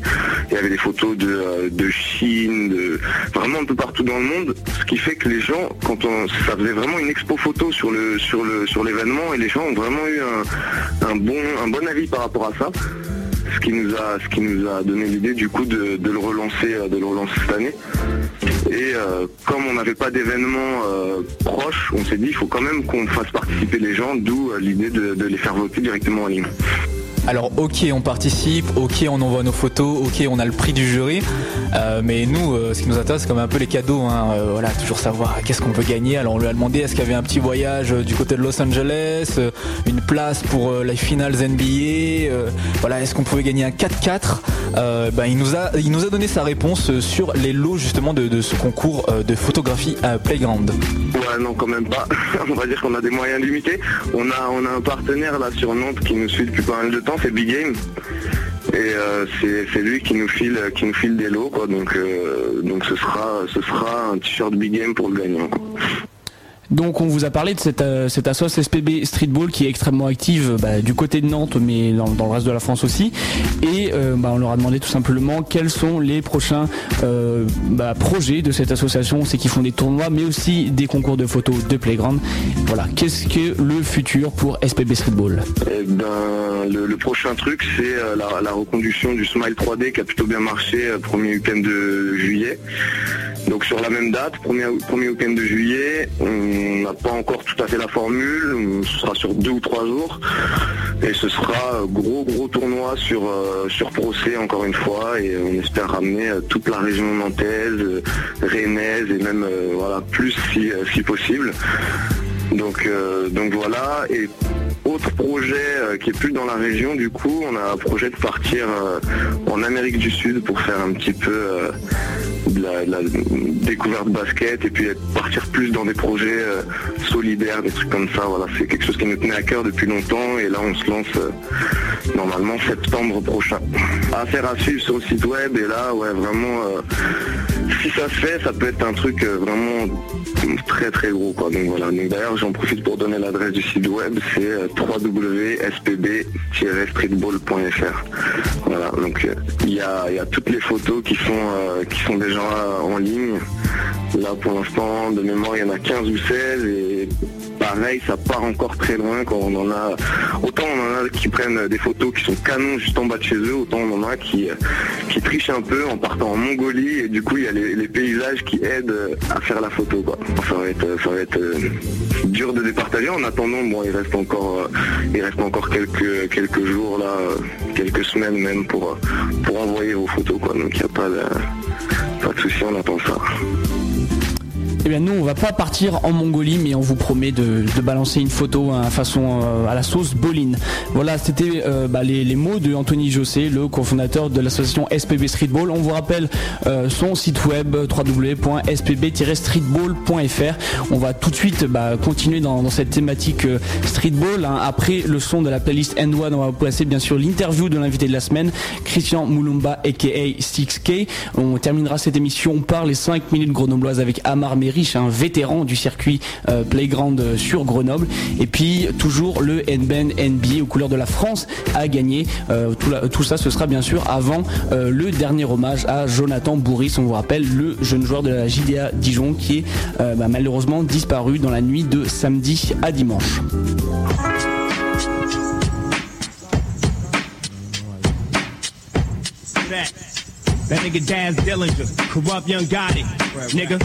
Il y avait des photos de, euh, de Chine, de vraiment un peu partout dans le monde. Ce qui fait que les gens, quand on, ça faisait vraiment une expo photo sur le, sur le, sur l'événement, et les gens ont vraiment eu un, un bon, un bon avis par rapport à ça ce qui nous a ce qui nous a donné l'idée du coup de, le relancer euh, de le relancer cette année. Et euh, comme on n'avait pas d'événement euh, proche on s'est dit il faut quand même qu'on fasse participer les gens d'où l'idée de, de les faire voter directement en ligne Alors ok on participe, ok on envoie nos photos, ok on a le prix du jury, Euh, mais nous euh, ce qui nous intéresse c'est même un peu les cadeaux, hein. Euh, voilà toujours savoir qu'est-ce qu'on peut gagner. Alors on lui a demandé est-ce qu'il y avait un petit voyage du côté de Los Angeles, une place pour les finales NBA, voilà est-ce qu'on pouvait gagner un 4x4 Euh, ben, il nous a il nous a donné sa réponse sur les lots justement de, ce concours de photographie à Playground. Ouais, non, quand même pas. on va dire qu'on a des moyens limités. On a, on a un partenaire là sur Nantes qui nous suit depuis pas mal de temps, c'est Big Game. Et euh, c'est lui qui nous file, qui nous file des lots, quoi. Donc, euh, donc ce sera, ce sera un t-shirt Big Game pour le gagnant. Donc on vous a parlé de cette, euh, cette assoce SPB Streetball qui est extrêmement active bah, du côté de Nantes mais dans, le reste de la France aussi. Et euh, bah, on leur a demandé tout simplement quels sont les prochains euh, bah, projets de cette association. C'est qu'ils font des tournois mais aussi des concours de photos de playground. Voilà, qu'est-ce que le futur pour SPB Streetball? Eh ben, le, prochain truc, c'est euh, la, reconduction du Smile 3D qui a plutôt bien marché euh, premier week-end de juillet. Donc sur la même date, premier, premier week-end de juillet, n'a pas encore tout à fait la formule, ce sera sur deux ou trois jours. Et ce sera euh, gros gros tournoi sur, euh, sur Procé encore une fois et on espère ramener euh, toute la région nantaise, rennaise et même voilà, plus si, si possible. Donc, donc voilà. Et autre projet euh, qui est plus dans la région, du coup, on a un projet de partir euh, en Amérique du Sud pour faire un petit peu euh, de la, découverte basket et puis partir plus dans des projets solidaires, des trucs comme ça. Voilà, c'est quelque chose qui nous tenait à cœur depuis longtemps et là on se lance normalement septembre prochain. Affaire à suivre sur le site web et là, ouais, vraiment. si ça se fait, ça peut être un truc vraiment très très gros quoi. Donc voilà. D'ailleurs j'en profite pour donner l'adresse du site web, c'est www.spb-streetball.fr. Voilà. Donc euh, il y a, toutes les photos qui sont euh, qui sont déjà en ligne. Là pour l'instant de mémoire il y en a 15 ou 16 et pareil ça part encore très loin quand on en a autant on en a qui prennent des photos qui sont canons juste en bas de chez eux, autant on en a qui, euh, qui trichent un peu en partant en Mongolie et du coup il y a les, les paysages qui aident à faire la photo quoi. Ça va être, ça va être dur de départager. En attendant, bon il reste encore euh, il reste encore quelques jours là, euh, quelques semaines même pour, euh, pour envoyer vos photos quoi. Donc il n'y a pas de, pas de souci, on attend ça. Eh bien nous on va pas partir en Mongolie mais on vous promet de, balancer une photo à façon euh, à la sauce Boline. Voilà c'était euh, bah, les, mots de Anthony Jossé, le cofondateur de l'association SPB Streetball. On vous rappelle euh, son site web www.spb-streetball.fr. On va tout de suite bah, continuer dans, cette thématique streetball. Hein. Après le son de la playlist End One, on va placer bien sûr l'interview de l'invité de la semaine, Christian Moulumba aka 6K. On terminera cette émission par les 5 minutes grenobloises avec Amar Un vétéran du circuit euh, Playground sur Grenoble. Et puis toujours le NBN NBA aux couleurs de la France a gagné. Euh, tout, ça, ce sera bien sûr avant euh, le dernier hommage à Jonathan Bourris. On vous rappelle le jeune joueur de la JDA Dijon qui est bah, malheureusement disparu dans la nuit de samedi à dimanche. That nigga.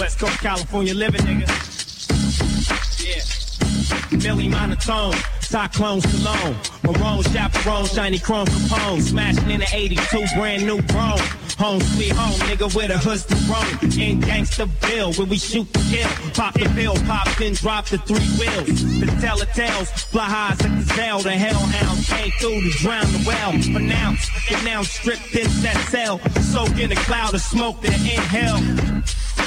West Coast California living, nigga. Yeah. Millie monotone, cyclone Stallone, Marone, chaperone, shiny chrome Capone, smashing in the 82, brand new chrome. Home sweet home, nigga, with a hood's to roam. In gangsta bill, where we shoot to kill. Pop the pill, pop, then drop the three wheels. The telltales, fly high as a gazelle. The hellhounds came through to drown the well. Pronounce, get now stripped in that cell. Soak in a cloud of smoke, then inhale.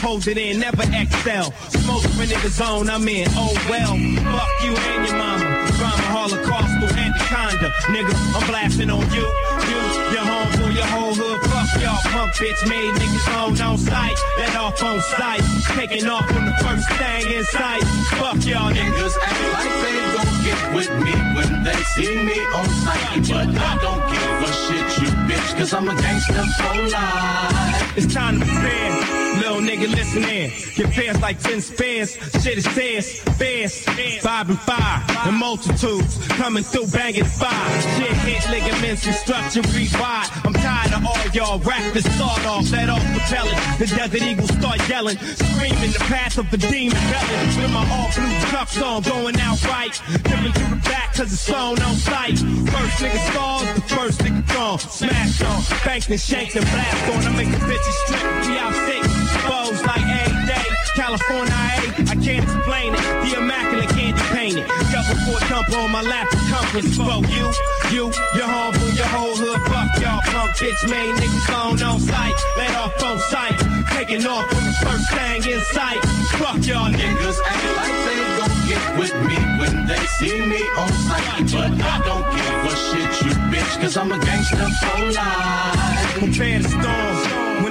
Hold it in, never excel. Smoke when in the zone, I'm in. Oh well, fuck you and your mama. Drama, Holocaust, anaconda. Nigga, I'm blasting on you. You, your home, for your whole hood. Y'all, punk bitch made niggas own on sight. Let off on sight. Taking off on the first thing in sight. Fuck y'all niggas. act like they gon' get with me when they see me on sight. But I don't give a shit, you bitch, cause I'm a gangster for life. It's time to prepare. Little nigga, listen in. Get fast like 10 spares. Shit is fast, fast. Five and five. And multitudes coming through banging five. Shit hit ligaments and structure rewide. I'm tired of all y'all rappers. Start off, let off the pellet. The desert eagles start yelling. Screaming the path of the demon belly. With my all blue cuffs on, going out right. Dipping through the back cause it's on on sight. First nigga stars, the first nigga gone. Smash on, banked and shanked and blast on. I make the bitches strip, we out sick. Foes like a day. California, A, I can't explain it. The immaculate candy painted. Double four dump on my lap compass. For you, you, your home, your whole hood. Fuck y'all, punk bitch made niggas on on sight. Let off on sight. Taking off from the first thing in sight. Fuck y'all niggas. Act like they gon' get with me when they see me on sight. But I don't give a shit, you bitch, cause I'm a gangster for life. Prepare the storm.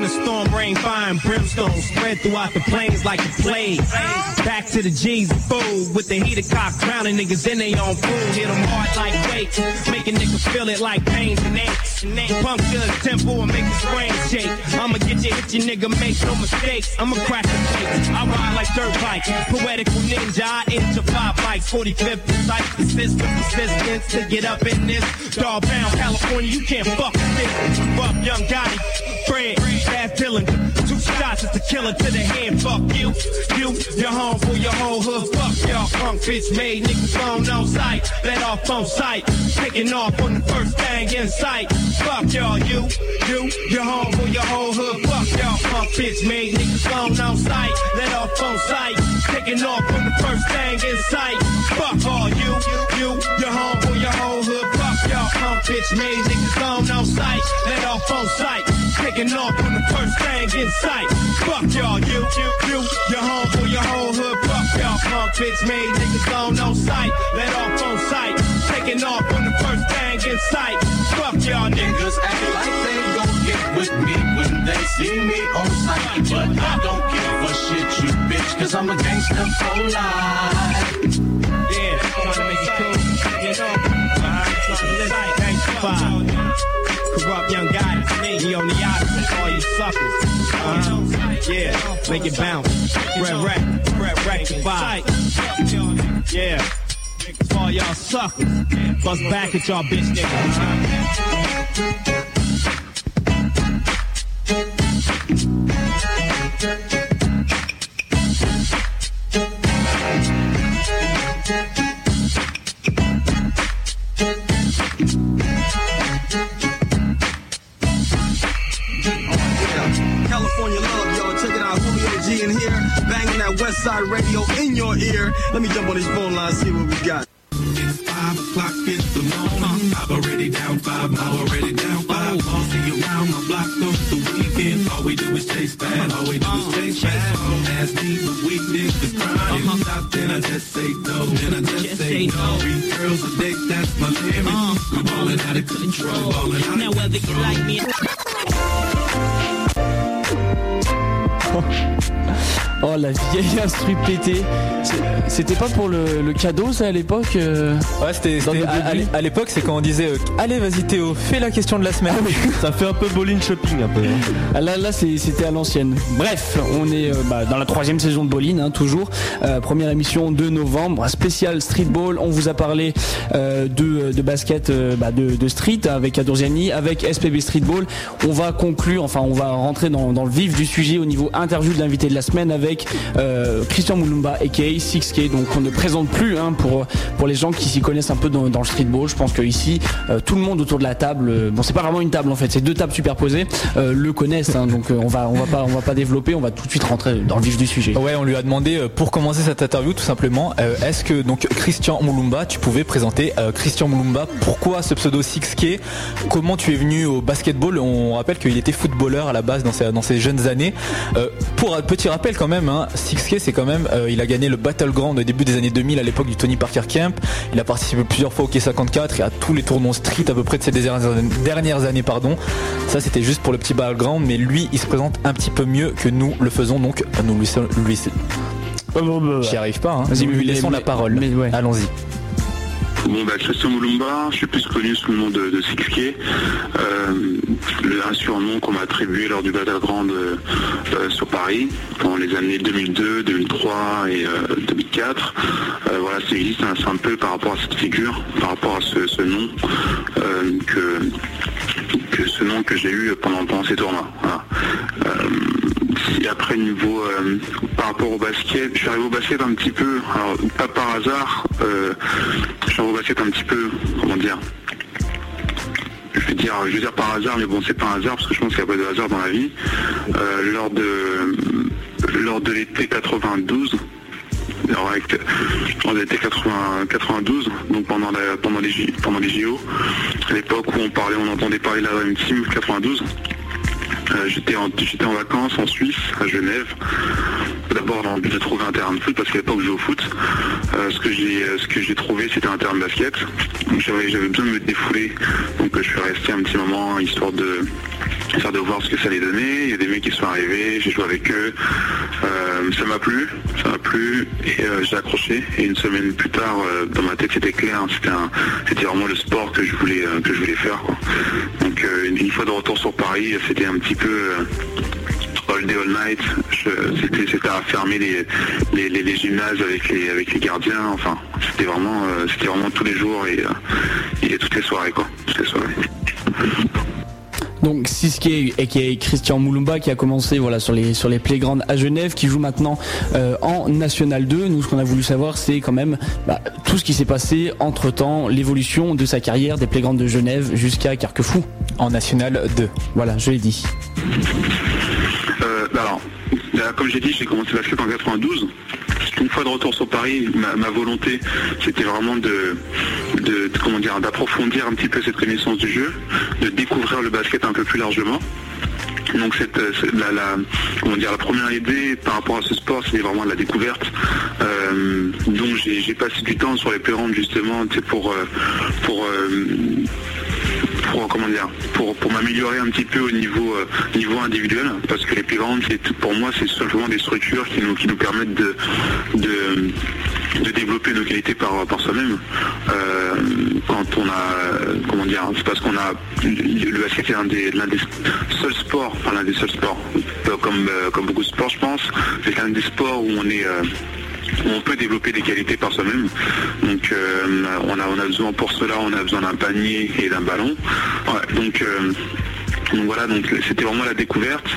When the storm rain, fire and brimstone spread throughout the plains like a plague. Back to the G's food with the heated cock drowning niggas in they own pool. Hit them hard like weights, making niggas feel it like pains and aches. To the temple and make his brain shake. I'ma get you, hit you nigga, make no mistakes. I'ma crack the face. I ride like dirt bike, poetical ninja. I into five bikes, 45th precise, persistent persistence to get up in this. Dog bound California, you can't fuck with this. Rough young Gotti, Fred. Bad feeling. Two shots is the killer to the head. Fuck you, you, your home for your whole hood. Fuck y'all, punk bitch made niggas on no sight. Let off on sight. Taking off on the first thing in sight. Fuck y'all, you, you, your home for your whole hood. Fuck y'all, punk bitch made niggas on no sight. Let off on sight. Taking off on the first thing in sight. Fuck all you, you, your home for your whole hood. Fuck y'all, punk bitch made niggas on no sight. Let off on sight. Taking off on the first thing in sight. Fuck y'all, you, you, you, your home for your whole hood. Fuck y'all, punk bitch made niggas on no sight. Let off on sight. Taking off on the first thing in sight. Fuck y'all niggas. Act like they gon' get with me when they see me on sight. But I don't give a shit, you bitch, cause I'm a gangster for life. Yeah, trying to make it cool. You know, uh, trying to live five. Corrupt young guy, he on the yeah, make it bounce. Red rack, red rack, five. Yeah, for all y'all suckers. Bust back at y'all bitch niggas. Instru pété. C'était pas pour le, le cadeau ça à l'époque euh Ouais, c'était à, l'époque, c'est quand on disait euh, Allez, vas-y Théo, fais la question de la semaine. Ça fait un peu bowling shopping un peu. hein. Ah, Là, là c'est- c'était à l'ancienne. Bref, on est euh, bah, dans la troisième saison de Bolin, hein, toujours. Euh, première émission de novembre, spécial streetball. On vous a parlé euh, de, de basket euh, bah, de, de street avec Adorziani, avec SPB Streetball. On va conclure, enfin on va rentrer dans, dans le vif du sujet au niveau interview de l'invité de la semaine avec euh, Christian Moulumba, aka 6K. Donc on ne présente plus hein, pour, pour les gens qui s'y connaissent un peu dans, le streetball. Je pense que ici, euh, tout le monde autour de la table, euh, bon c'est pas vraiment une table en fait, c'est deux tables superposées, euh, le connaissent. hein, donc on va on va pas on va pas développer, on va tout de suite rentrer dans le vif du sujet. Ouais, on lui a demandé pour commencer cette interview tout simplement, est-ce que donc Christian Moulumba, tu pouvais présenter Christian Moulumba, pourquoi ce pseudo 6K, comment tu es venu au basketball? On rappelle qu'il était footballeur à la base dans ses, dans ses jeunes années. Pour un petit rappel quand même, hein, 6K c'est quand même, il a gagné le Battleground au début des années 2000 à l'époque du Tony Parker Camp. Il a participé plusieurs fois au K54 et à tous les tournois street à peu près de ces dernières, années. pardon. Ça c'était juste pour le petit background, mais lui il se présente un petit peu mieux que nous le faisons donc nous lui, lui J'y arrive pas, hein. Nous lui laissons mais- la parole. ouais. Allons-y. Bon bah Christian Moulumba, je suis plus connu sous le nom de, de. Euh, le- un surnom qu'on m'a attribué lors du Battleground euh, euh, sur Paris dans les années 2002, 2003 et euh, 2004. Euh, voilà, c'est existe un, c'est un peu par rapport à cette figure, par rapport à ce, nom que ce nom que j'ai eu pendant, ces tournois. Après niveau par rapport au basket, je suis arrivé au basket un petit peu, alors pas par hasard, euh, je suis arrivé au basket un petit peu, comment dire, je vais dire, je vais dire par hasard, mais bon c'est pas un hasard parce que je pense qu'il n'y a pas de hasard dans la vie. Euh, lors de lors de l'été 92, alors l'été 80 92, donc pendant pendant les pendant les JO, à l'époque où on parlait, on entendait parler de la Dream Team 92. Euh, j'étais en, j'étais en vacances en Suisse, à Genève. D'abord dans le but de trouver un terrain de foot parce qu'à l'époque je jouais au foot. Euh, ce que j'ai euh, ce que j'ai trouvé c'était un terrain de basket. J'avais besoin de me défouler. Donc euh, je suis resté un petit moment histoire de histoire de voir ce que ça allait donner. Il y a des mecs qui sont arrivés, j'ai joué avec eux. Ça m'a plu, ça m'a plu et j'ai accroché. Et une semaine plus tard, dans ma tête c'était clair, hein, c'était vraiment le sport que je voulais que je voulais faire. Donc une, fois de retour sur Paris, c'était un petit peu all day all night. C'était c'était à fermer les, les, les- les gymnases avec les avec les gardiens. Enfin, c'était vraiment euh, c'était vraiment tous les jours et, euh, et toutes les soirées quoi, toutes les soirées. Donc Siske aka Christian Moulumba qui a commencé voilà sur les sur les playgrounds à Genève, qui joue maintenant euh, en National 2. Nous ce qu'on a voulu savoir c'est quand même bah, tout ce qui s'est passé entre temps, l'évolution de sa carrière des playgrounds de Genève jusqu'à Carquefou. En National 2. Voilà, je l'ai dit. Bah comme j'ai dit, j'ai commencé le basket en 92. Une fois de retour sur Paris, ma, volonté, c'était vraiment de, comment dire, d'approfondir un petit peu cette connaissance du jeu, de découvrir le basket un peu plus largement. Donc cette, la, comment dire, la première idée par rapport à ce sport, c'était vraiment la découverte. Euh, donc j'ai passé du temps sur les playgrounds justement, pour euh, pour euh, pour comment dire pour, pour m'améliorer un petit peu au niveau euh, niveau individuel parce que les playgrounds pour moi c'est simplement des structures qui nous qui nous permettent de de, de développer nos qualités par, par soi-même. Euh, quand on a comment dire c'est parce qu'on a le basket est l'un des des seuls sports enfin l'un des seuls sports comme comme beaucoup de sports je pense c'est l'un des sports où on est euh, on peut développer des qualités par soi-même. Donc euh, on, a, on besoin pour cela, on a besoin d'un panier et d'un ballon. Euh, donc voilà, c'était vraiment la découverte.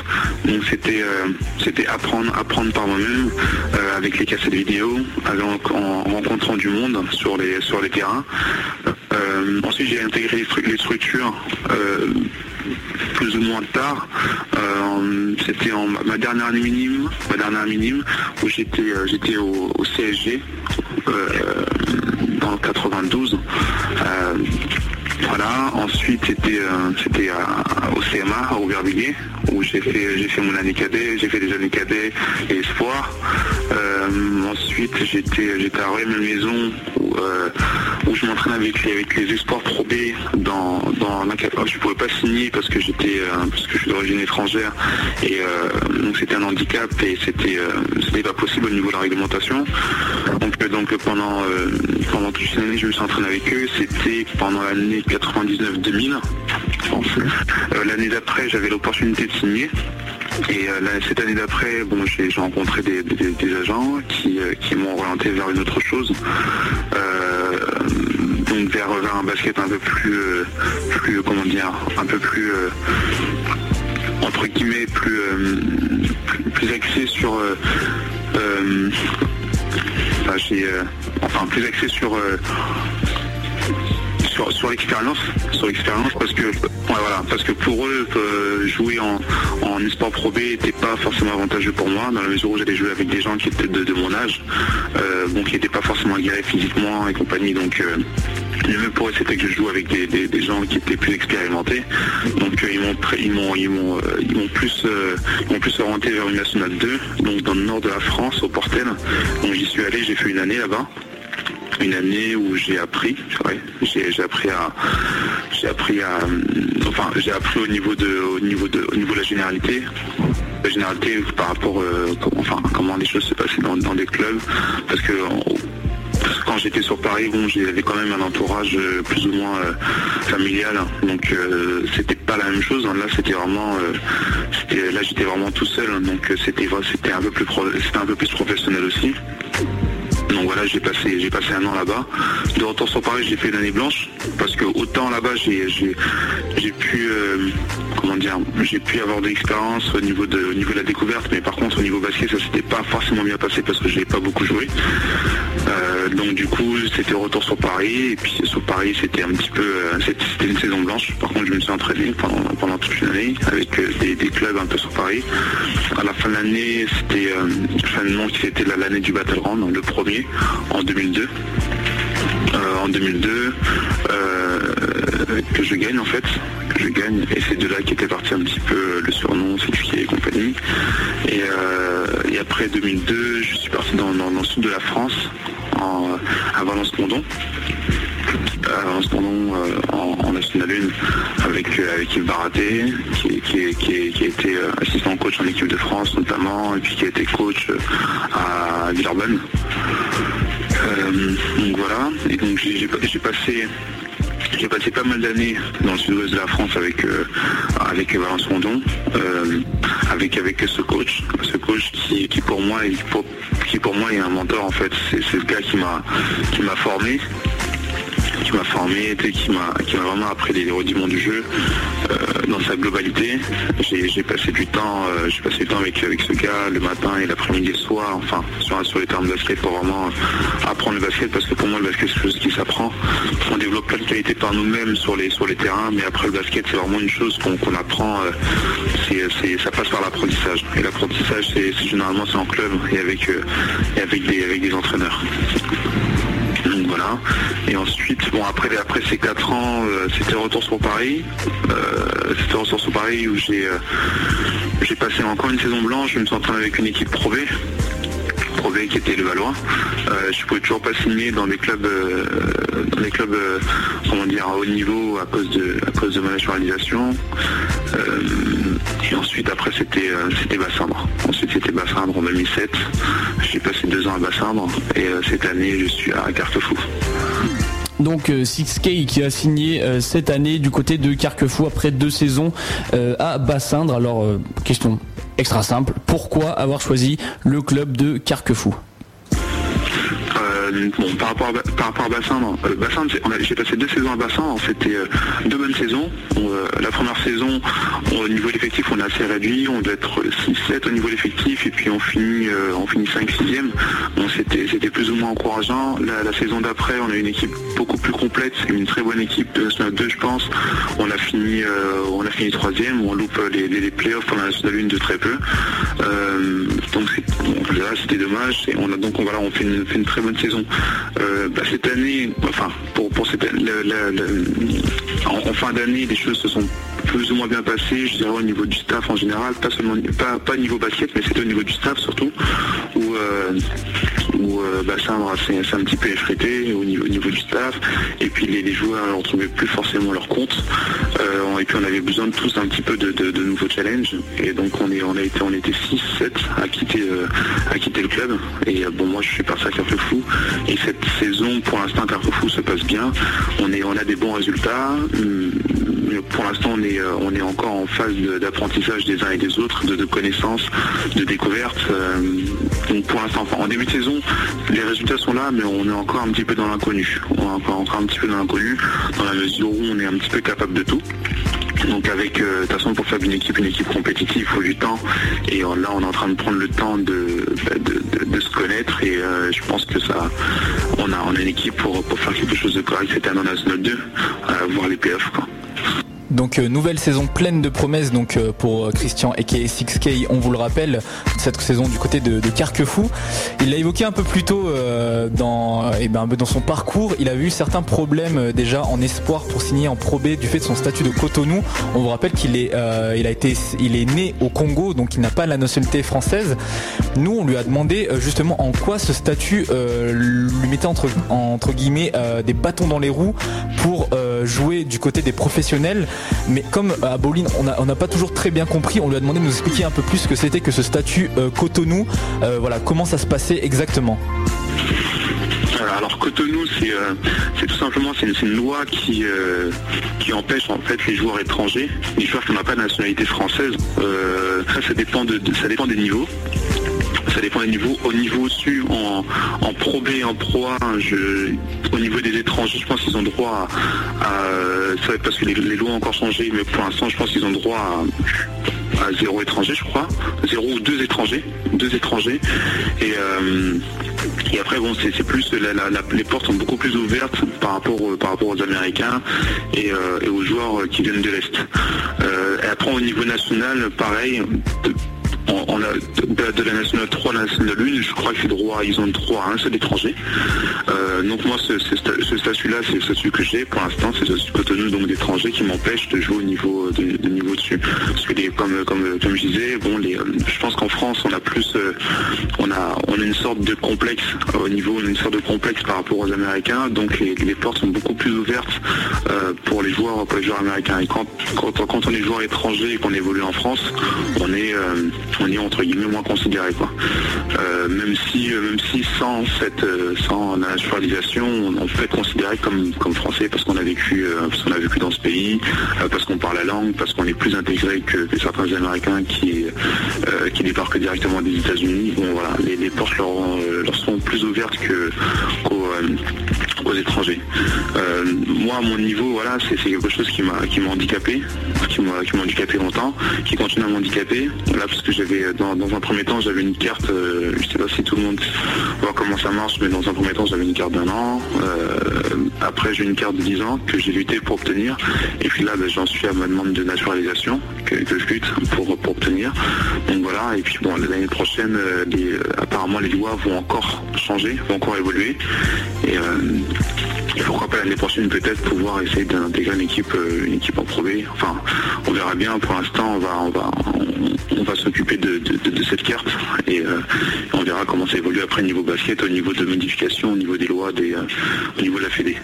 Donc c'était euh, c'était apprendre, apprendre par moi-même avec les cassettes vidéo, en, rencontrant du monde sur les terrains. Ensuite j'ai intégré les structures. Plus ou moins tard. Euh, C'était ma dernière année minime, ma dernière où j'étais euh, au, CSG euh, dans le 92. Euh, voilà, ensuite c'était au CMA à Aubervilliers où j'ai fait j'ai fait mon année cadet, j'ai fait des années cadets et espoir. Euh, ensuite j'étais j'étais à Royal Maison où, euh, je m'entraînais avec les avec les espoirs Pro B dans dans l'incapable. Je pouvais pas signer parce que j'étais euh, parce que je suis d'origine étrangère et donc c'était un handicap et c'était c'était pas possible au niveau de la réglementation. Donc donc pendant pendant toute une année je me suis entraîné avec eux. C'était pendant l'année 99-2000. Euh, l'année d'après j'avais l'opportunité de signer. Et euh, cette année d'après, bon, j'ai rencontré des, agents qui, euh, qui m'ont orienté vers une autre chose, donc vers, vers un basket un peu plus, comment dire, un peu plus entre guillemets plus, plus, axé sur, enfin, plus axé sur sur, l'expérience, sur l'expérience parce que ouais, voilà, parce que pour eux euh, jouer en, en esport pro B n'était pas forcément avantageux pour moi. Dans la mesure où j'allais jouer avec des gens qui étaient de, mon âge, euh, qui n'étaient pas forcément aguerris physiquement et compagnie. Donc euh, le mieux pour eux c'était que je joue avec des, des- gens qui étaient plus expérimentés. Donc euh, ils m'ont ils m'ont plus plus orienté vers une nationale 2 donc dans le nord de la France au Portel. Donc j'y suis allé j'ai fait une année là-bas une année où j'ai appris, ouais, j'ai appris à, j'ai appris à, euh, enfin j'ai appris au niveau de, au niveau de, au niveau de la généralité, la généralité par rapport, euh, comment, enfin comment les choses se passaient dans, dans des clubs, parce que quand j'étais sur Paris, bon, j'avais quand même un entourage euh, plus ou moins euh, familial, donc c'était pas la même chose. Là, c'était vraiment, là, j'étais vraiment tout seul, donc c'était, c'était un peu plus, c'était un peu plus professionnel aussi. Donc voilà, j'ai passé, j'ai passé un an là-bas. De retour sur Paris, j'ai fait une année blanche parce que autant là-bas, j'ai, j'ai, pu, euh, j'ai pu avoir de l'expérience au niveau de, au niveau de la découverte, mais par contre au niveau basket, ça s'était pas forcément bien passé parce que je n'ai pas beaucoup joué. Euh, donc du coup, c'était retour sur Paris et puis sur Paris, c'était un petit peu, euh, c'était c'était une saison blanche. Par contre, je me suis entraîné pendant, toute une année avec euh, des, clubs un peu sur Paris. À la fin de l'année, c'était euh, finalement c'était la- l'année du Battle Round, le premier en 2002. Euh, en 2002 euh, que je gagne en fait, je gagne et c'est de là qu'était parti un petit peu le surnom, Séduqué et compagnie. Et, euh, et après 2002, je suis parti dans, le sud de la France, en, à Valence-Mondon. Euh, en, en National 1 avec, euh, avec Yves Baraté, qui, qui, qui- a été assistant coach en équipe de France notamment, et puis qui a été coach à Villeurbanne. Donc voilà, et donc j'ai passé j'ai passé pas mal d'années dans le sud-ouest de la France avec euh, avec Valence Mondon, euh, avec avec ce coach, ce coach qui, pour moi est qui pour moi est un mentor en fait. C'est le gars qui m'a formé qui m'a formé, qui m'a vraiment appris les rudiments du jeu euh, dans sa globalité. J'ai passé du temps, euh, j'ai passé du temps avec avec ce gars le matin et l'après-midi et le soir, enfin sur sur les termes de basket pour vraiment euh, apprendre le basket parce que pour moi le basket c'est quelque chose qui s'apprend. On développe plein de qualités par nous-mêmes sur les sur les terrains, mais après le basket c'est vraiment une chose qu'on apprend. ça passe par l'apprentissage et l'apprentissage c'est généralement c'est en club et avec et avec des avec des entraîneurs. Et ensuite, bon après après ces quatre ans, euh, c'était retour sur Paris. Euh, c'était retour sur Paris où j'ai euh, j'ai passé encore une saison blanche. Je me suis entraîné avec une équipe Pro B. Qui était le Valois. Euh, je pouvais toujours pas signer dans des clubs euh, dans des clubs euh, comment dire à haut niveau à cause de à cause de ma naturalisation. Euh, et ensuite après c'était c'était Bassindre. Ensuite c'était Bassindre en 2007. J'ai passé deux ans à Bassindre et cette année je suis à Carquefou. Donc euh, 6K qui a signé euh, cette année du côté de Carquefou après deux saisons euh, à Bassindre. Alors euh, question extra simple, pourquoi avoir choisi le club de Carquefou? Euh, par rapport à, par rapport à Bassin. Euh, Bassin, j'ai passé deux saisons à Bassin. Alors, C'était euh, deux bonnes saisons. On, la première saison, on- au niveau de l'effectif, on est assez réduit. On doit être 6-7 au niveau de l'effectif et puis on finit, finit 5-6e. Bon, c'était, plus ou moins encourageant. La, saison d'après, on a une équipe beaucoup plus complète, une très bonne équipe de National 2, je pense. On a fini, on a fini troisième. On loupe les, les, les playoffs pour la National 1 de très peu. Donc là, c'était dommage. Et on a donc on, voilà, on fait une très bonne saison. Euh, bah, cette année, enfin pour pour cette la- la- la- en, en fin d'année, les choses se sont plus ou moins bien passées, je dirais au niveau du staff en général, pas seulement pas, pas niveau basket, mais c'était au niveau du staff surtout, où, euh, euh, bah, ça c'est un petit peu effrété au niveau, au niveau du staff, et puis les, joueurs ne retrouvaient plus forcément leur compte, Euh, et puis on avait besoin de tous un petit peu de, nouveaux challenges, et donc on est on a été on était 6-7 à quitter à quitter le club, et bon moi je suis parti à Carrefour, et cette saison pour l'instant à Carrefour se passe bien, on est on a des bons résultats. hum, pour l'instant, on est, euh, on est encore en phase d'apprentissage des uns et des autres, de, connaissances, de découvertes. euh, pour l'instant, en début de saison, les résultats sont là, mais on est encore un petit peu dans l'inconnu. On est encore, encore un petit peu dans l'inconnu, dans la mesure où on est un petit peu capable de tout. Donc avec, euh, de toute façon, pour faire une équipe, une équipe compétitive, il faut du temps. Et là, on est en train de prendre le temps de, bah, se connaître. Et je pense que ça, on a, une équipe pour, faire quelque chose de correct cette année en National 2, euh, voir les. Quoi. Donc euh, nouvelle saison pleine de promesses donc euh, pour euh, Christian et 6K, on vous le rappelle, cette saison du côté de, Carquefou. Il l'a évoqué un peu plus tôt dans, eh ben, dans son parcours. Il a eu certains problèmes déjà en espoir pour signer en Pro B du fait de son statut de Cotonou. On vous rappelle qu'il est, il a été, il est né au Congo, donc il n'a pas la nationalité française. Nous, on lui a demandé justement en quoi ce statut lui mettait entre, entre guillemets des bâtons dans les roues pour jouer du côté des professionnels. Mais comme euh, à Bolin, on n'a pas toujours très bien compris, on lui a demandé de nous expliquer un peu plus ce que c'était que ce statut euh, Cotonou. Euh, voilà, comment ça se passait exactement. Alors Cotonou, c'est tout simplement c'est une, loi qui qui empêche en fait les joueurs étrangers, les joueurs qui n'ont pas de nationalité française. Ça, dépend de- ça dépend des niveaux. Ça dépend des niveaux. Au niveau au-dessus, en, en Pro B, en Pro A, je- au niveau des étrangers, je pense qu'ils ont droit à, ça va être parce que les, lois ont encore changé, mais pour l'instant, je pense qu'ils ont droit à, zéro étranger, je crois, zéro ou deux étrangers, deux étrangers. Et euh, et après, bon, c'est plus la- la- les portes sont beaucoup plus ouvertes par rapport, par rapport aux Américains et, euh, et aux joueurs qui viennent de l'Est. Euh, et après, au niveau national, pareil. On, a de, la nationale 3 à la nationale 1, je crois qu'ils ont droit, ils ont droit à un seul étranger. Euh, donc moi, ce, ce sta- ce statut-là, c'est le statut que j'ai pour l'instant, c'est le statut Cotonou, donc d'étranger qui m'empêche de jouer au niveau de, de niveau dessus. Parce que les, comme, comme, comme je disais, bon, les, euh, je pense qu'en France, on a plus, euh, on a, on a une sorte de complexe euh, au niveau, une sorte de complexe par rapport aux Américains, donc les, les portes sont beaucoup plus ouvertes euh, pour les joueurs, pour les joueurs américains. Et quand, quand, on est joueur étranger et qu'on évolue en France, on est, euh, on est entre guillemets moins considéré, quoi. Euh, même si, euh, même si sans cette, euh, sans la naturalisation, on, peut être considéré comme, comme français parce qu'on a vécu, parce qu'on a vécu dans ce pays, parce qu'on parle la langue, parce qu'on est plus intégré que, certains Américains qui, qui débarquent directement des États-Unis. Bon, voilà, les, portes leur, sont plus ouvertes que, qu'aux, aux étrangers. Euh, moi, à mon niveau, voilà, c'est, quelque chose qui m'a, qui m'a handicapé, qui m'a, handicapé longtemps, qui continue à m'handicaper. Là, parce que j'avais, dans, un premier temps, j'avais une carte, euh, je sais pas si tout le monde voit comment ça marche, mais dans un premier temps, j'avais une carte d'un an. Euh, après, j'ai une carte de 10 ans que j'ai lutté pour obtenir. Et puis là, ben, j'en suis à ma demande de naturalisation que, je lutte pour, obtenir. Donc voilà, et puis bon, l'année prochaine, euh, apparemment, les lois vont encore changer, vont encore évoluer. Et pourquoi pas l'année prochaine peut-être pouvoir essayer d'intégrer une équipe, euh, une équipe en Pro B. Enfin, on verra bien. Pour l'instant, on va, on va, on, on va s'occuper de, de- de- de cette carte et euh, on verra comment ça évolue après niveau basket, au niveau de modification, au niveau des lois, des, euh, au niveau de la Fédé.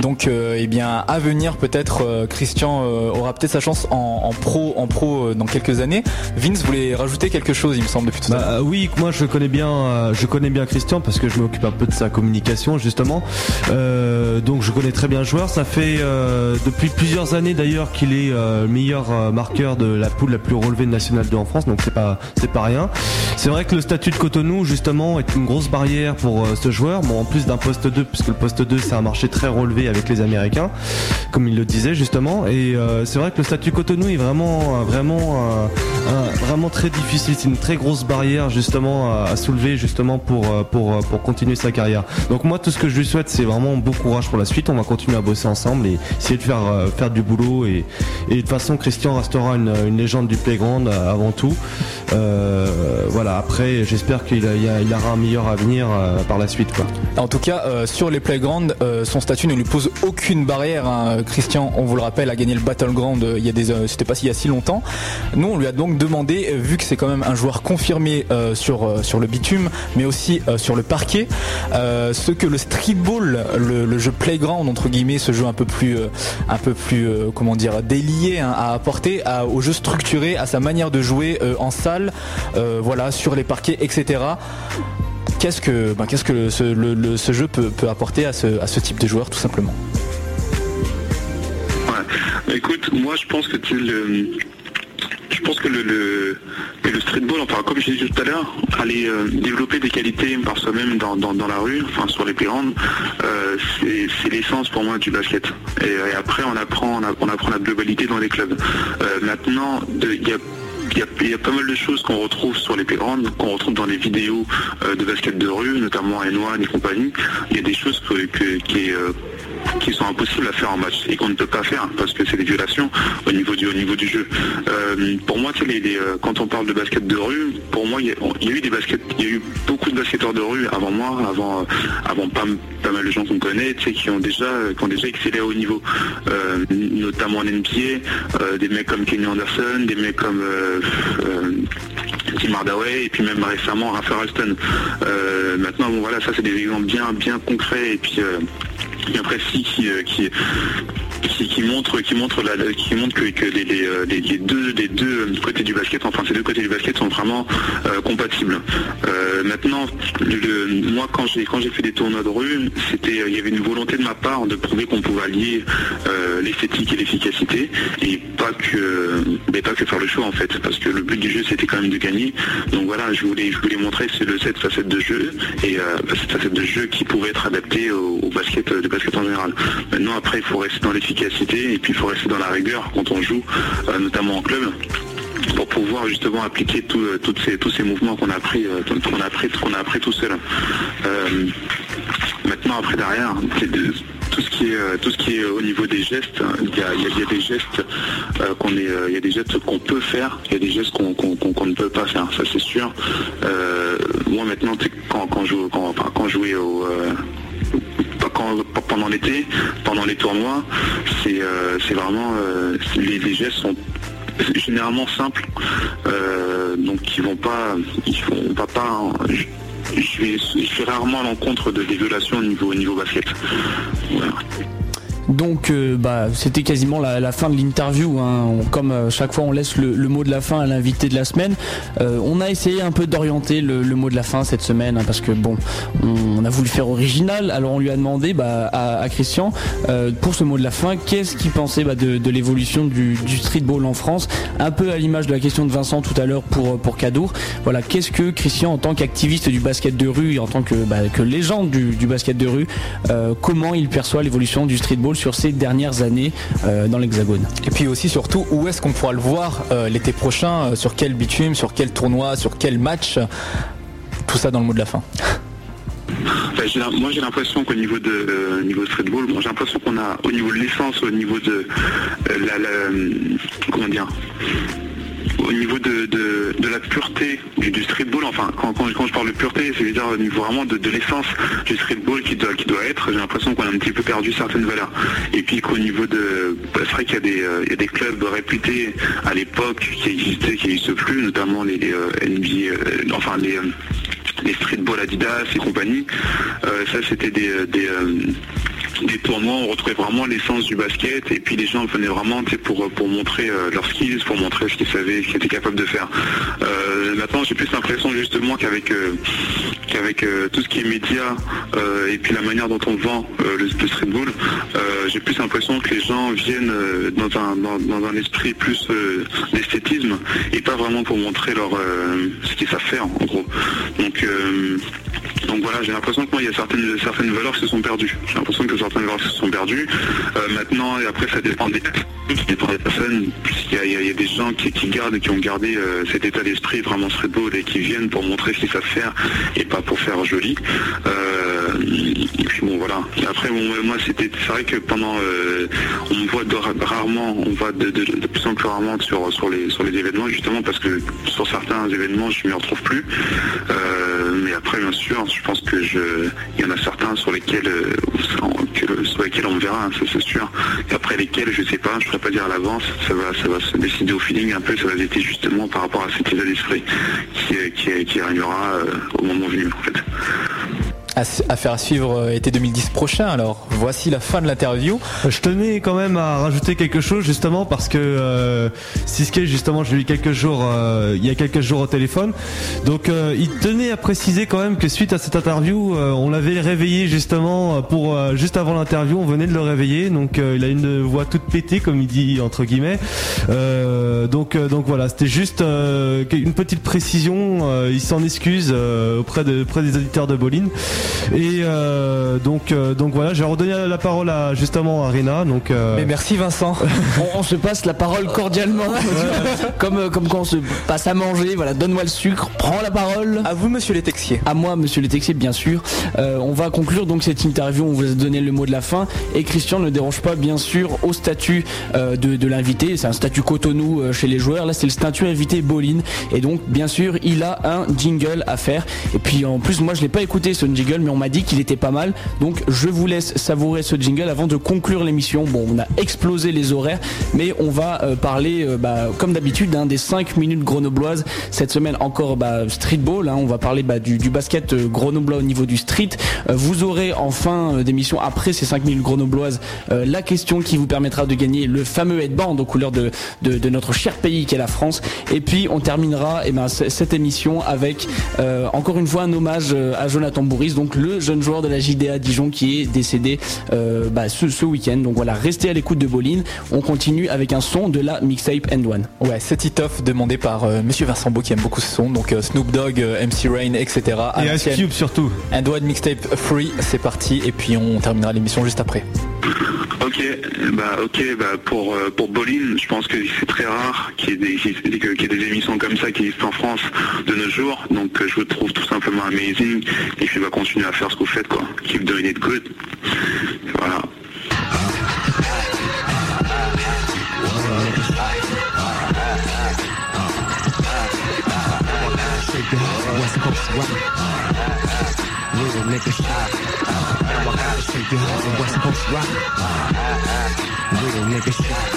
Donc, euh, eh bien, à venir, peut-être, euh, Christian euh, aura peut-être sa chance en, en pro, en pro euh, dans quelques années. Vince voulait rajouter quelque chose, il me semble, depuis tout à l'heure. Bah, euh, oui, moi je connais bien, euh, je connais bien Christian parce que je m'occupe un peu de sa communication justement. Euh, donc je connais très bien le joueur. Ça fait euh, depuis plusieurs années d'ailleurs qu'il est euh, le meilleur marqueur de la poule la plus relevée de National 2 en France, donc c'est pas c'est pas rien. C'est vrai que le statut de Cotonou justement est une grosse barrière pour ce joueur. Bon, en plus d'un poste 2, puisque le poste 2 c'est un marché très relevé avec les Américains, comme il le disait justement. Et c'est vrai que le statut Cotonou est vraiment vraiment vraiment très difficile. C'est une très grosse barrière justement à, à soulever justement pour pour pour continuer sa carrière. Donc moi tout ce que je lui souhaite c'est vraiment bon courage pour la suite. On va continuer à bosser ensemble et essayer de faire euh, faire du boulot et de toute façon Christian restera une, légende du playground euh, avant tout. Euh, voilà après j'espère qu'il il aura un meilleur avenir par la suite quoi. En tout cas, sur les playgrounds, son statut ne lui pose aucune barrière. hein. Christian, on vous le rappelle, a gagné le battleground. il y a des, c'était pas il y a si longtemps. Nous, on lui a donc demandé, vu que c'est quand même un joueur confirmé sur sur le bitume, mais aussi sur le parquet, ce que le streetball, le, le jeu playground entre guillemets, ce jeu un peu plus euh, un peu plus euh, comment dire délié hein, à apporter au jeu structuré, à sa manière de jouer euh, en salle, euh, voilà, sur les parquets, etc. Qu'est-ce que, ben, qu'est-ce que ce, jeu peut, apporter à ce, type de joueur tout simplement? Écoute, moi je pense que tu le. Je pense que le, le, que streetball, enfin comme je disais tout à l'heure, aller euh, développer des qualités par soi-même dans, la rue, enfin sur les playgrounds, euh, c'est l'essence pour moi du basket. Et, après on apprend, on, apprend la globalité dans les clubs. Euh, maintenant, il y a pas mal de choses qu'on retrouve sur les playgrounds, qu'on retrouve dans les vidéos de basket de rue, notamment N1 et compagnie. Il y a des choses qui, qui sont impossibles à faire en match et qu'on ne peut pas faire parce que c'est des violations au niveau du, au niveau du jeu. Euh, pour moi, euh, quand on parle de basket de rue, pour moi, il y a, eu des baskets, il y a eu beaucoup de basketteurs de rue avant moi, avant, euh, avant pas, pas mal de gens qu'on connaît, qui ont déjà, qui ont déjà excellé à haut niveau, notamment en NBA, des mecs comme Kenny Anderson, des mecs comme Tim Hardaway et puis même récemment Rafa Alston. Maintenant, bon voilà, ça c'est des exemples bien, bien concrets et puis bien précis qui, euh, qui, qui, qui qui montrent, la, la- qui montrent que, que euh, les- deux, les deux côtés du basket, enfin ces deux côtés du basket sont vraiment euh, compatibles. Maintenant, moi quand j'ai quand j'ai fait des tournois de rue, c'était, il y avait une volonté de ma part de prouver qu'on pouvait allier l'esthétique et l'efficacité et pas que, mais pas que faire le show en fait, parce que le but du jeu c'était quand même de gagner. Donc voilà, je voulais, je voulais montrer cette facette de jeu et cette facette de jeu qui pouvait être adaptée au, au basket, de basket en général. Maintenant après il faut rester dans l'efficacité et puis il faut rester dans la rigueur quand on joue, euh, notamment en club pour pouvoir justement appliquer euh, toutes ces, tous ces mouvements qu'on a appris, euh, qu'on a a appris tout seul. Maintenant après derrière, tout ce qui est tout ce qui est au niveau des gestes, hein, il y a, des gestes qu'on des gestes qu'on peut faire, il y a des gestes qu'on ne peut pas faire, ça c'est sûr. Moi maintenant, quand quand je quand, quand je jouais au quand- pendant l'été, pendant les tournois, c'est euh, vraiment euh, les, gestes sont généralement simples, euh, donc ils vont pas, ils vont pas pas. Je, je vais, je fais rarement l'encontre de des violations au niveau, au niveau basket. Donc euh, bah, c'était quasiment la, fin de l'interview. hein. Comme euh, chaque fois on laisse le, mot de la fin à l'invité de la semaine. Euh, on a essayé un peu d'orienter le, mot de la fin cette semaine hein, parce que bon, on, a voulu faire original. Alors on lui a demandé bah, à, Christian pour ce mot de la fin, qu'est-ce qu'il pensait bah, de, l'évolution du, streetball en France, un peu à l'image de la question de Vincent tout à l'heure pour pour Cadour. Voilà, qu'est-ce que Christian en tant qu'activiste du basket de rue et en tant que, bah, que légende du, du basket de rue, comment il perçoit l'évolution du streetball sur ces dernières années euh, dans l'Hexagone. Et puis aussi surtout où est-ce qu'on pourra le voir euh, l'été prochain, euh, sur quel bitume, sur quel tournoi, sur quel match. Tout ça dans le mot de la fin. Enfin, l'im- moi j'ai l'impression qu'au niveau de euh, niveau streetball, bon, j'ai l'impression qu'on a au niveau de l'essence, au niveau de euh, la, la- comment dire au niveau de, de, de la pureté du, streetball, enfin quand, quand, je- parle de pureté, c'est-à-dire au niveau vraiment de, l'essence du streetball qui doit, qui doit être, j'ai l'impression qu'on a un petit peu perdu certaines valeurs. Et puis qu'au niveau de. bah, c'est vrai qu'il y, a des, euh, y a des clubs réputés à l'époque qui existaient, qui n'existent plus, notamment les, les, euh, NBA, euh, enfin les. les streetball Adidas et compagnie, ça c'était des, des tournois, on retrouvait vraiment l'essence du basket et puis les gens venaient vraiment pour, pour montrer euh, leurs skills, pour montrer ce qu'ils savaient, ce qu'ils étaient capables de faire. Euh, maintenant j'ai plus l'impression justement qu'avec euh, tout ce qui est média et puis la manière dont on vend le, le streetball, euh, j'ai plus l'impression que les gens viennent dans, un, dans, un esprit plus d'esthétisme et pas vraiment pour montrer leur ce qu'ils savent faire en gros. Donc donc voilà, j'ai l'impression que moi, il y a certaines, certaines valeurs qui se sont perdues. J'ai l'impression que certaines valeurs se sont perdues. Euh, maintenant, et après, ça dépend des des personnes. puisqu'il y a, il y a- des gens qui, gardent, qui ont gardé euh, cet état d'esprit vraiment streetball et qui viennent pour montrer ce qu'ils savent faire et pas pour faire joli. Euh, et puis bon, voilà. Et après, bon, moi, c'était, c'est vrai que pendant, on me voit de- rarement, on voit de, plus en plus rarement sur, sur les, sur les événements, justement parce que sur certains événements, je m'y retrouve plus. Mais après, bien sûr, je pense que je, il y en a certains sur lesquels, euh, sur lesquels on verra, hein, c'est sûr. Et après lesquels, je sais pas, je pourrais pas dire à l'avance. Ça va, ça va se décider au feeling un peu. Ça va être justement par rapport à cet état d'esprit qui, qui, régnera euh, au moment venu, en fait. Affaire à suivre euh, été 2010 prochain alors. Voici la fin de l'interview. Je tenais quand même à rajouter quelque chose justement parce que euh, Siske justement je l'ai eu quelques jours euh, il y a quelques jours au téléphone donc euh, il tenait à préciser quand même que suite à cette interview euh, on l'avait réveillé justement pour euh, juste avant l'interview on venait de le réveiller donc il a une voix toute pétée comme il dit entre guillemets donc donc voilà c'était juste une petite précision il s'en excuse auprès de auprès des auditeurs de Bolin et euh, donc euh, donc voilà j'ai redonné la parole à justement à Rina donc euh, Mais merci Vincent. on, on se passe la parole cordialement, comme, euh, comme quand on se passe à manger. Voilà, donne-moi le sucre, prends la parole. À vous, monsieur les Texiers. À moi, monsieur les Texiers, bien sûr. Euh, on va conclure donc cette interview. On vous a donné le mot de la fin. Et Christian ne dérange pas, bien sûr, au statut euh, de, de l'invité. C'est un statut Cotonou euh, chez les joueurs. Là, c'est le statut invité Bolin. Et donc, bien sûr, il a un jingle à faire. Et puis, en plus, moi, je l'ai pas écouté ce jingle, mais on m'a dit qu'il était pas mal. Donc, je vous laisse savourer ce jingle avant de conclure l'émission. Bon, on a explosé les horaires, mais on va euh, parler, euh, bah, comme d'habitude, hein, des 5 minutes grenobloises. Cette semaine, encore bah, streetball. hein. on va parler bah, du, basket euh, grenoblois au niveau du street. Vous aurez en fin d'émission, après ces 5 minutes grenobloises, la question qui vous permettra de gagner le fameux headband aux couleurs de, notre cher pays qui est la France. Et puis, on terminera eh ben, cette émission avec encore une fois un hommage à Jonathan Bourris, donc le jeune joueur de la JDA Dijon qui est décédé euh, bah, ce, ce week-end. Donc voilà, restez à l'écoute de Bolin. On continue avec un son de la mixtape End One. Ouais, c'est it-off demandé par euh, Monsieur Vincent Beau qui aime beaucoup ce son. Donc euh, Snoop Dogg, euh, MC Rain, etc. et Ice. Cube surtout And One Mixtape Free, c'est parti. Et puis on terminera l'émission juste après. Ok, bah ok, bah pour euh, pour Bolin, je pense que c'est très rare qu'il y qu'il y ait- des émissions comme ça qui existent en France de nos jours. Donc euh, je vous trouve tout simplement amazing et puis va continuer à faire ce que vous faites quoi. Keep doing it good. Voilà. Shake your head. West Coast rock. Little nigga shot.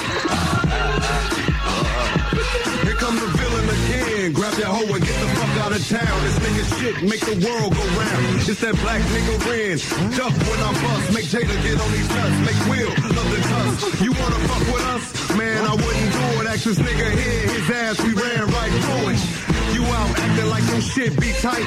Here come the villain again. Grab that hoe and get the fuck out of town. This nigga shit make the world go round. It's that black nigga grin. Duck when I bust. Make Jada get on these nuts. Make Will love the cuss. You wanna fuck with us? Man, I wouldn't do it. Ask this nigga here. His ass, we ran right through it. You out acting like your shit be tight.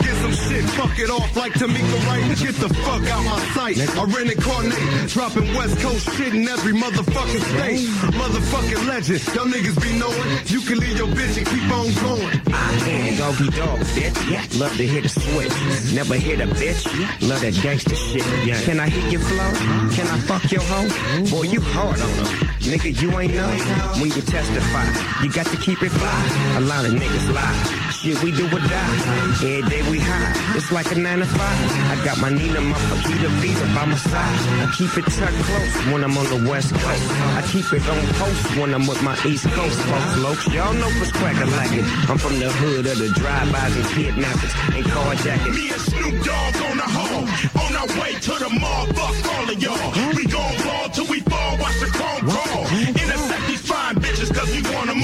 Get some shit, fuck it off like Tamika Wright. Get the fuck out my sight. I rent incarnate, dropping West Coast shit in every motherfucking state. Motherfucking legend, y'all niggas be knowing. You can leave your bitch and keep on going. And doggy dog, bitch. Love to hit a switch. Never hit a bitch. Love that gangster shit. Can I hit your flow? Can I fuck your hoe? Boy, you hard on her. Nigga, you ain't know. When you testify, you got to keep it fly. A lot of niggas lie. Shit, we do or die. Every day we high. It's like a nine to five. I got my Nina, my Fakita Visa by my side. I keep it tucked close when I'm on the west coast. I keep it on post when I'm with my east coast folks. Y'all know what's crackin' like it. I'm from the hood of the drive-bys and kidnappers and carjacking. Me and Snoop Dogg on the home. On our way to the mall, fuck all of y'all. We gon' ball till we fall, watch the chrome crawl. Intercept these fine bitches cause we want them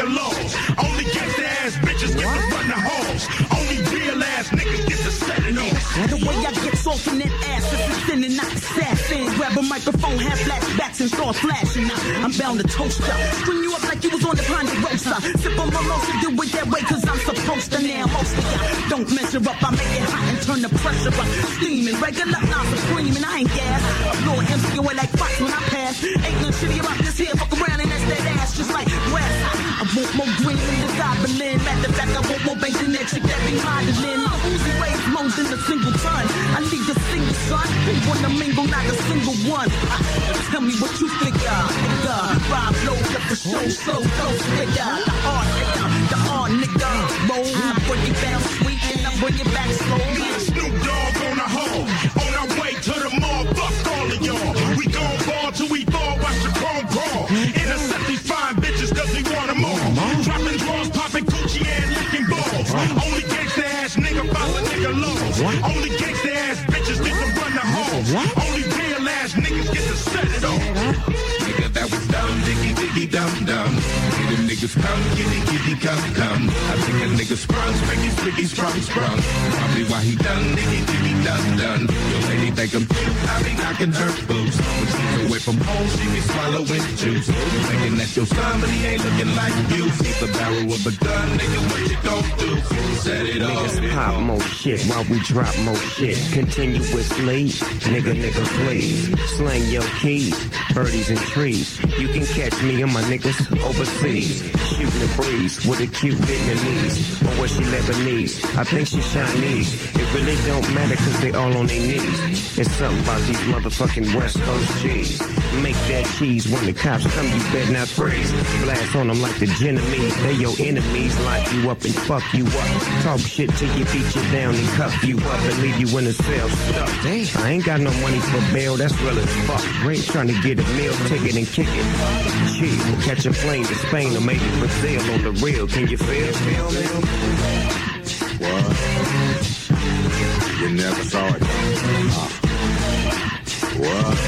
nigga laws. Only gangsta ass bitches get to run the halls. Only real ass niggas get to setting off. The way I get soft in that ass is the sin and not assassin. Grab a microphone, have flashbacks and start flashing. I'm bound to toast ya. String you up like you was on the Ponderosa. Sip on my mimosa, do it that way cause I'm supposed to now. Most of don't measure up. I make it hot and turn the pressure up. Steaming, regular, not screaming. I ain't gas. Lord MC away like fox when I pass. Ain't no shitty about this here. Fuck around and that's that ass just like grass. I want more green than the goblin. Matter of fact, I want more bank than that chick that be modeling. My Uzi weighs more than a single ton. I need a single son who wanna mingle, not a single one. Tell me what you think of, nigga. Rob low, up the show, slow, close, nigga. The hard nigga, the hard nigga. Roll, I bring it down sweet and I bring it back slow. Snoop Dogg on the hole, on our way to the mall. Fuck all of y'all. We gon' ball till we fall, watch the chrome crawl. Coochie licking balls. Only gangsta ass nigga follow nigga laws. Only gangsta ass bitches get to run the halls. Only real ass niggas get to set it off. Nigga, that was dumb, diggy, diggy, dum, dum. Niggas come, kitty, kitty, come, come. I think a nigga sprung, spriggy, spriggy, sprung, sprung. Probably why he done, diggy, diggy, done, done. Your lady think I'm cute, I be knocking her boots. When she's away from home, she be swallowing juice. Thinking that your son, but he ain't looking like you. Keep the barrel of a gun, nigga, what you gon' do? Set it. Niggas pop more shit while we drop more shit. Continuously, nigga, nigga, please. Slang your keys, birdies and trees. You can catch me and my niggas overseas. Shooting the breeze with a cute Vietnamese. Or was she Lebanese? I think she's Chinese. It really don't matter cause they all on their knees. It's something about these motherfucking West Coast G's. Make that cheese when the cops come, you better not freeze. Blast on them like the Genovese. They your enemies, lock you up and fuck you up. Talk shit till you beat you down and cuff you up and leave you in a cell stuck. I ain't got no money for bail, that's real as fuck. Ray trying to get a meal ticket and kick it. Chill, catch a plane to Spain or maybe Brazil on the real. Can you feel? feel? What? You never saw it. Uh, what?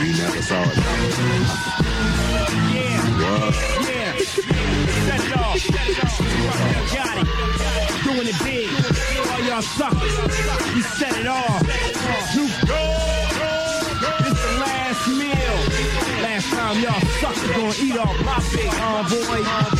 You never saw it. Yeah, What? yeah. Set off. Got it. Doing it big. All y'all suckers. Suckers gonna eat off my big arm,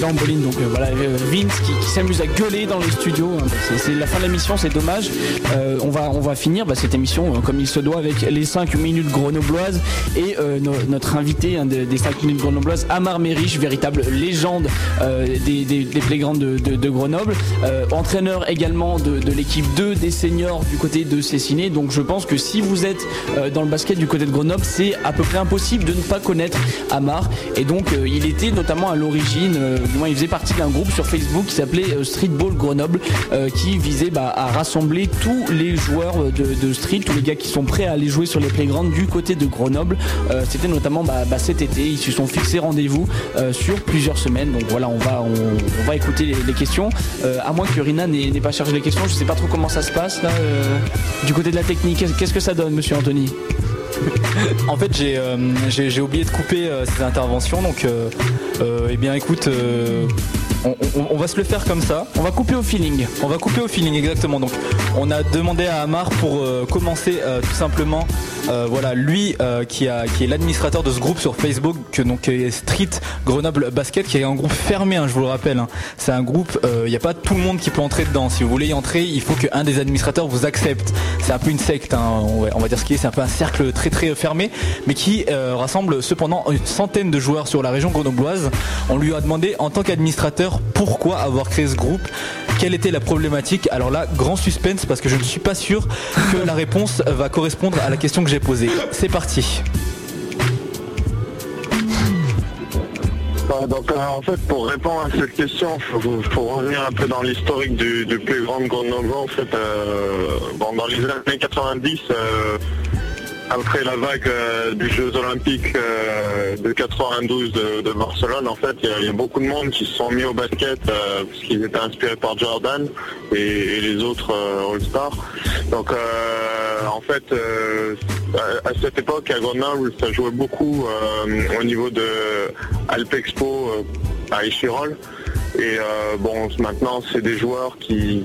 dans Boline, donc euh, voilà, euh, Vince qui, s'amuse à gueuler dans les studios. hein. C'est- la fin de l'émission, c'est dommage. Euh, on, va, on va finir bah, cette émission euh, comme il se doit avec les 5 minutes grenobloises et euh, no- notre invité des, des 5 minutes grenobloises, Amar Mérich, véritable légende euh, des, des, playgrounds de, Grenoble, euh, entraîneur également de, de l'équipe 2 des seniors du côté de Cessiné. Donc je pense que si vous êtes euh, dans le basket du côté de Grenoble, c'est à peu près impossible de ne pas connaître Amar. Et donc euh, il était notamment à l'origine, euh, il faisait partie d'un groupe sur Facebook qui s'appelait euh, Streetball Grenoble, euh, qui visait bah, à rassembler tous les joueurs de, street, tous les gars qui sont prêts à aller jouer sur les playgrounds du côté de Grenoble. C'était notamment bah, bah, cet été, ils se sont fixés rendez-vous sur plusieurs semaines. Donc voilà, on va, écouter les, questions. À moins que Rina n'ait pas chargé les questions, je sais pas trop comment ça se passe là, du côté de la technique. Qu'est-ce que ça donne, monsieur Anthony? En fait, j'ai euh, j'ai- oublié de couper euh, ces interventions, donc euh, eh bien, écoute, on, va se le faire comme ça. On va couper au feeling. On va couper au feeling, exactement. Donc, on a demandé à Amar pour euh, commencer euh, tout simplement. euh, voilà, lui qui, est l'administrateur de ce groupe sur Facebook, donc Street Grenoble Basket, qui est un groupe fermé, hein, je vous le rappelle. hein. C'est un groupe, il n'y a pas tout le monde qui peut entrer dedans. Si vous voulez y entrer, il faut qu'un des administrateurs vous accepte. C'est un peu une secte, hein, on, va, dire ce qui est. C'est un peu un cercle très très fermé, mais qui rassemble cependant une centaine de joueurs sur la région grenobloise. On lui a demandé en tant qu'administrateur pourquoi avoir créé ce groupe? Quelle était la problématique? Alors là, grand suspense parce que je ne suis pas sûr que la réponse va correspondre à la question que j'ai posée. C'est parti. Ouais, donc euh, en fait pour répondre à cette question, il faut, revenir un peu dans l'historique du, du playground Grenoble. En fait, euh, dans les années 90, euh, après la vague euh, des Jeux Olympiques euh, de 92 de, Barcelone, en fait, il y, a- beaucoup de monde qui se sont mis au basket euh, parce qu'ils étaient inspirés par Jordan et, les autres euh, All-Stars. Donc en fait, à, cette époque à Grenoble, ça jouait beaucoup au niveau de Alpexpo à Échirol. Et euh, bon, maintenant, c'est des joueurs qui,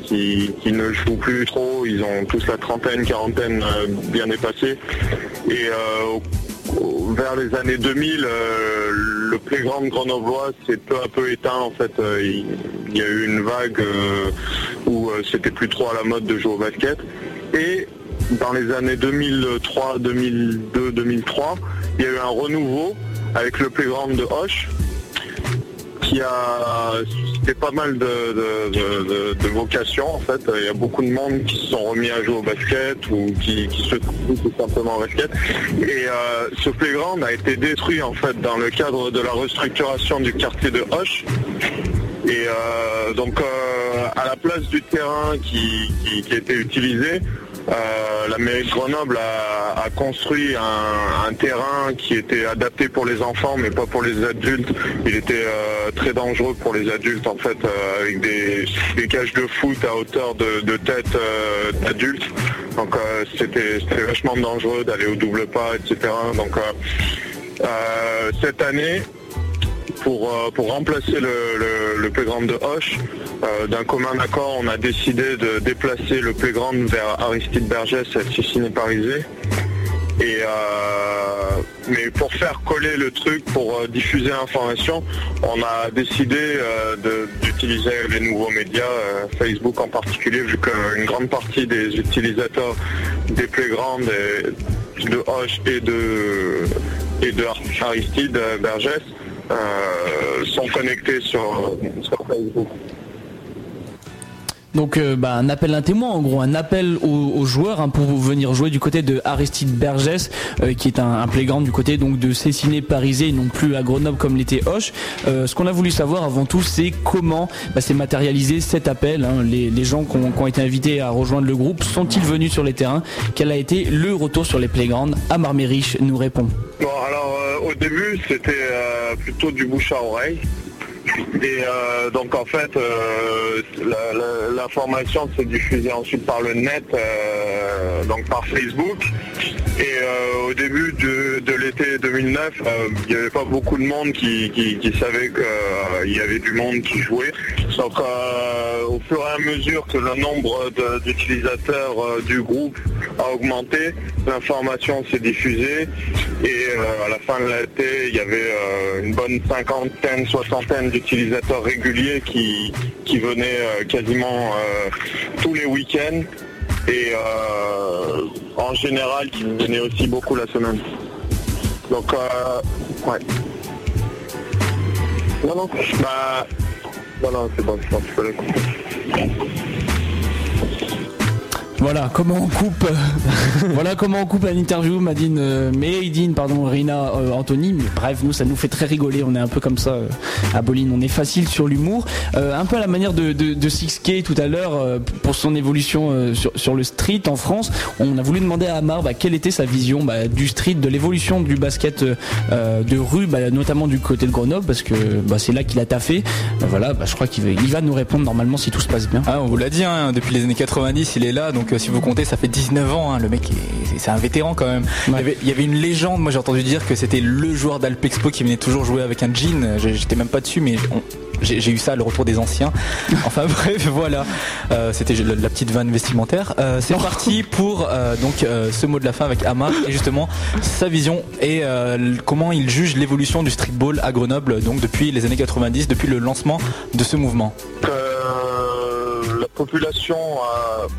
ne jouent plus trop. Ils ont tous la trentaine, quarantaine euh, bien dépassée. Et euh, vers les années 2000, euh, le playground grenoblois s'est peu à peu éteint. En fait, il, il y a eu une vague où c'était plus trop à la mode de jouer au basket. Et dans les années 2003, 2002, 2003, il y a eu un renouveau avec le playground de Hoche qui a suscité pas mal de, vocations en fait. Il y a beaucoup de monde qui se sont remis à jouer au basket ou qui, se trouvent tout simplement au basket. Et euh, ce playground a été détruit en fait dans le cadre de la restructuration du quartier de Hoche. Et euh, donc euh, à la place du terrain qui, qui, qui été utilisé, euh, la mairie de Grenoble a, construit un, terrain qui était adapté pour les enfants mais pas pour les adultes. Il était euh, très dangereux pour les adultes en fait euh, avec des, cages de foot à hauteur de, de tête d'adultes. Donc c'était vachement dangereux d'aller au double pas, etc. Donc cette année, pour, euh, pour remplacer le, playground de Hoche, euh, d'un commun accord, on a décidé de déplacer le playground vers Aristide Bergès à Siciné-Parisé. Et euh, mais pour faire coller le truc, pour euh, diffuser l'information, on a décidé d'utiliser les nouveaux médias, Facebook en particulier, vu qu'une grande partie des utilisateurs des playgrounds et de Hoche et de et de Aristide Bergès sont connectés sur, sur Facebook. Donc euh, bah, un appel à un témoin en gros, un appel aux, joueurs hein, pour venir jouer du côté de Aristide Bergès, euh, qui est un, un playground du côté donc de Cessiné Parisé, non plus à Grenoble comme l'était Hoche. Euh, ce qu'on a voulu savoir avant tout, c'est comment bah, s'est matérialisé cet appel. hein. Les, gens qui ont, été invités à rejoindre le groupe sont-ils venus sur les terrains? Quel a été le retour sur les playgrounds? Amar Mérich nous répond. Bon, alors au début, c'était plutôt du bouche à oreille. Et euh, donc en fait, euh, l'information s'est diffusée ensuite par le net, euh, donc par Facebook. Et au début de, l'été 2009, euh, il n'y avait pas beaucoup de monde qui savait qu'il y avait du monde qui jouait. Donc euh, au fur et à mesure que le nombre d'utilisateurs euh, du groupe a augmenté, l'information s'est diffusée et euh, à la fin de l'été, il y avait une bonne cinquantaine, soixantaine d'utilisateurs réguliers qui, qui venaient quasiment tous les week-ends et en général qui venaient aussi beaucoup la semaine. Donc ouais. Non non, bah non c'est bon, couper. Voilà comment on coupe. voilà comment on coupe une interview, Madine, euh, pardon, Rina, euh, Anthony. Mais bref, nous ça nous fait très rigoler. On est un peu comme ça euh, à Boline. On est facile sur l'humour, Euh, un peu à la manière de, de, de 6K tout à l'heure euh, pour son évolution euh, sur, sur le street en France. On a voulu demander à Amar bah, quelle était sa vision bah, du street, de l'évolution du basket euh, de rue, bah, notamment du côté de Grenoble, parce que bah, c'est là qu'il a taffé. Euh, voilà, bah, je crois qu'il va, il va nous répondre normalement si tout se passe bien. Ah, on vous l'a dit, hein, depuis les années 90, il est là, donc si vous comptez, ça fait 19 ans, hein, le mec, est- c'est- un vétéran quand même. Il, y avait, il y avait une légende, moi j'ai entendu dire que c'était le joueur d'Alpexpo qui venait toujours jouer avec un jean, j'étais même pas dessus, mais on- j'ai eu ça, le retour des anciens. Enfin bref, voilà, Euh, c'était la, la petite vanne vestimentaire. Euh, c'est parti pour euh, donc euh, ce mot de la fin avec Amar et justement sa vision et euh, comment il juge l'évolution du streetball à Grenoble, donc depuis les années 90, depuis le lancement de ce mouvement. La population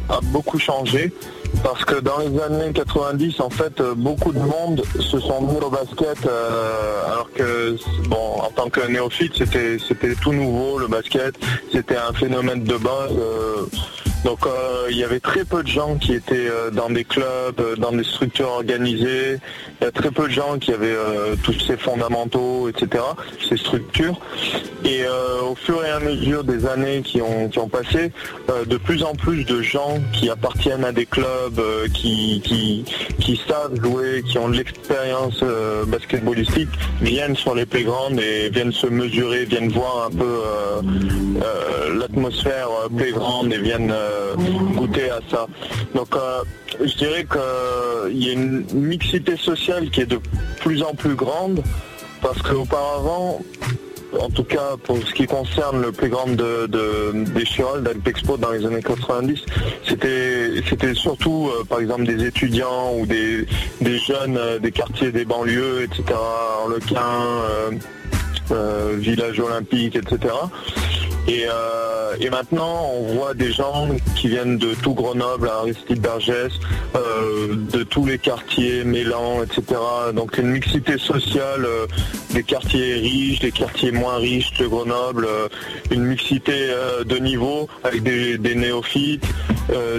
a, beaucoup changé parce que dans les années 90, en fait, beaucoup de monde se sont mis au basket euh, alors que, bon, en tant que néophyte, c'était c'était tout nouveau le basket, c'était un phénomène de base. euh, donc euh, il y avait très peu de gens qui étaient euh, dans des clubs, euh, dans des structures organisées. Il y a très peu de gens qui avaient tous ces fondamentaux, etc., ces structures. Et au fur et à mesure des années qui ont, qui ont passé, de plus en plus de gens qui appartiennent à des clubs, qui, qui, savent jouer, qui ont de l'expérience basketballistique, viennent sur les playgrounds et viennent se mesurer, viennent voir un peu l'atmosphère playground et viennent goûter à ça. Donc euh, je dirais qu'il y a une mixité sociale qui est de plus en plus grande parce qu'auparavant, en tout cas pour ce qui concerne le playground de, de, des Chirol, d'Alpexpo dans les années 90, c'était surtout euh, par exemple des étudiants ou des, jeunes euh, des quartiers des banlieues, etc. Arlequin, euh, euh, village olympique, etc. Et, euh, et maintenant, on voit des gens qui viennent de tout Grenoble, à Aristide Bergès, euh, de tous les quartiers, Mélan, etc. Donc une mixité sociale euh, des quartiers riches, des quartiers moins riches de Grenoble, une mixité de niveau avec des, néophytes,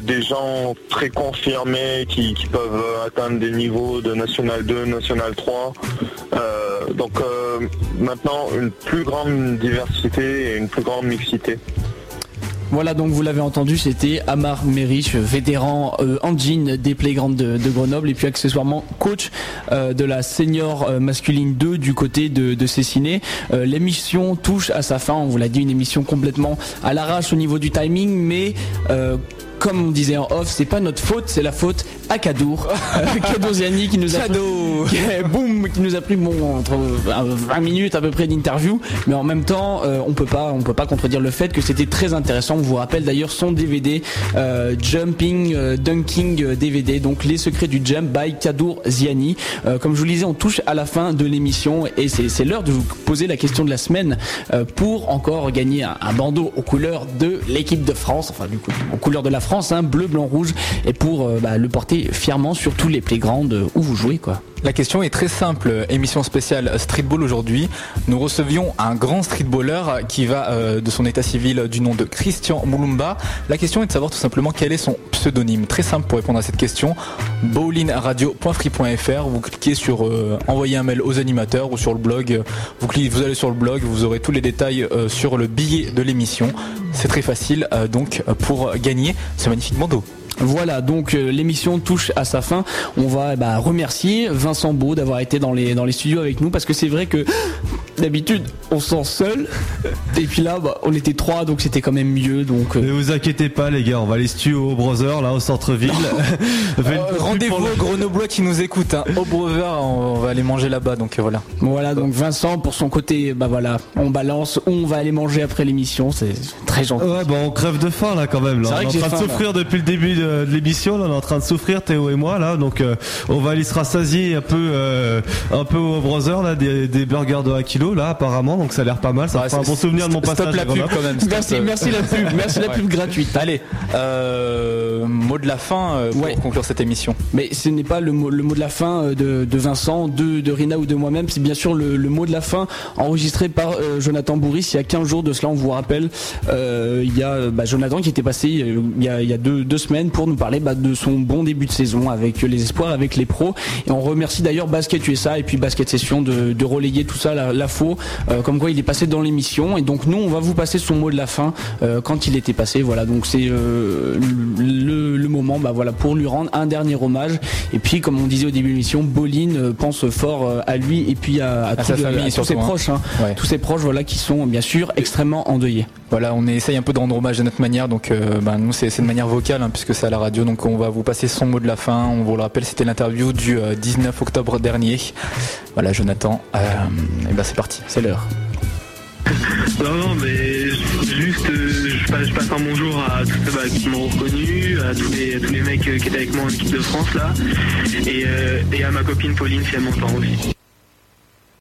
des gens très confirmés qui, qui peuvent atteindre des niveaux de National 2, National 3. Euh, donc maintenant, une plus grande diversité et une plus grande mixité. Voilà, donc vous l'avez entendu, c'était Amar Merich, vétéran euh, en jean des Playgrounds de, Grenoble et puis accessoirement coach euh, de la senior euh, masculine 2 du côté de, de Cessiné. Euh, L'émission touche à sa fin, on vous l'a dit, une émission complètement à l'arrache au niveau du timing, mais comme on disait en off, c'est pas notre faute, c'est la faute à Kadour. Euh, Kadour Ziani qui nous a boum, qui nous a pris bon entre euh, 20 minutes à peu près d'interview, mais en même temps, euh, on peut pas on peut pas contredire le fait que c'était très intéressant. On vous rappelle d'ailleurs son DVD euh, Jumping euh, Dunking DVD, donc les secrets du jump by Kadour Ziani. Comme je vous le disais, on touche à la fin de l'émission et c'est l'heure de vous poser la question de la semaine pour encore gagner un, un bandeau aux couleurs de l'équipe de France, enfin du coup aux couleurs de la France, hein, bleu, blanc, rouge, et pour euh, bah, le porter fièrement sur tous les playgrounds euh, où vous jouez quoi. La question est très simple. Émission spéciale streetball aujourd'hui. Nous recevions un grand streetballer qui va euh, de son état civil du nom de Christian Moulumba. La question est de savoir tout simplement quel est son pseudonyme. Très simple pour répondre à cette question. bowlinradio.free.fr. Vous cliquez sur envoyer un mail aux animateurs ou sur le blog. Vous cliquez, vous allez sur le blog, vous aurez tous les détails sur le billet de l'émission. C'est très facile euh, donc pour gagner ce magnifique bandeau. Voilà, donc euh, l'émission touche à sa fin. On va bah, remercier Vincent Beau d'avoir été dans les studios avec nous parce que c'est vrai que d'habitude on se sent seul et puis là bah, on était trois donc c'était quand même mieux. Donc euh, Ne vous inquiétez pas les gars, on va les studios au Brother là au centre-ville. Euh, Rendez-vous aux Grenoblois qui nous écoutent. Hein. Au Brother, on va aller manger là-bas. Donc euh, voilà. Voilà, donc Vincent pour son côté, bah voilà, on balance, on va aller manger après l'émission, c'est très gentil. Ouais, bon, on crève de faim là quand même. Là. C'est vrai on que est en train de souffrir depuis le début de, de l'émission. Là, on est en train de souffrir Théo et moi là. Donc, euh, on va aller se rassasier un peu, euh, un peu au brother là, des, des burgers de 1 kg là apparemment. Donc ça a l'air pas mal. Ça Ouais, fera un bon souvenir de mon stop passage. la à pub Grenoble. quand même. Stop, Merci, euh, merci la pub, merci la Ouais. pub gratuite. Allez, euh, mot de la fin euh, pour Ouais. conclure cette émission. Mais ce n'est pas le mot, le mot de la fin de, de Vincent, de, de Rina ou de moi-même, c'est bien sûr le, le mot de la fin enregistré par euh, Jonathan Bourris il y a 15 jours de cela, on vous rappelle. Euh, il y a bah, Jonathan qui était passé il y a, il y a deux, deux semaines pour nous parler bah, de son bon début de saison avec les espoirs, avec les pros. Et on remercie d'ailleurs Basket USA et puis Basket Session de, de relayer tout ça, la, la euh, comme quoi il est passé dans l'émission. Et donc nous, on va vous passer son mot de la fin euh, quand il était passé. Voilà, donc c'est euh, le, le moment bah, voilà, pour lui rendre un dernier hommage. Et puis, comme on disait au début de l'émission, Bolin euh, pense fort à lui et puis à, à, tous sa famille à tous ses hein. proches. hein. Ouais. Tous ses proches voilà, qui sont bien sûr extrêmement endeuillés. Voilà, on essaye un peu de rendre hommage de notre manière. Donc, ben, nous, c'est de manière vocale, hein, puisque c'est à la radio. Donc, on va vous passer son mot de la fin. On vous le rappelle, c'était l'interview du euh, 19 octobre dernier. Voilà, Jonathan. Et ben, c'est parti. C'est l'heure. Non, non, mais juste, euh, je, passe, un bonjour à tous ceux bah, qui m'ont reconnu, à tous les, tous les mecs euh, qui étaient avec moi en équipe de France là, et, euh, et à ma copine Pauline si elle m'entend aussi.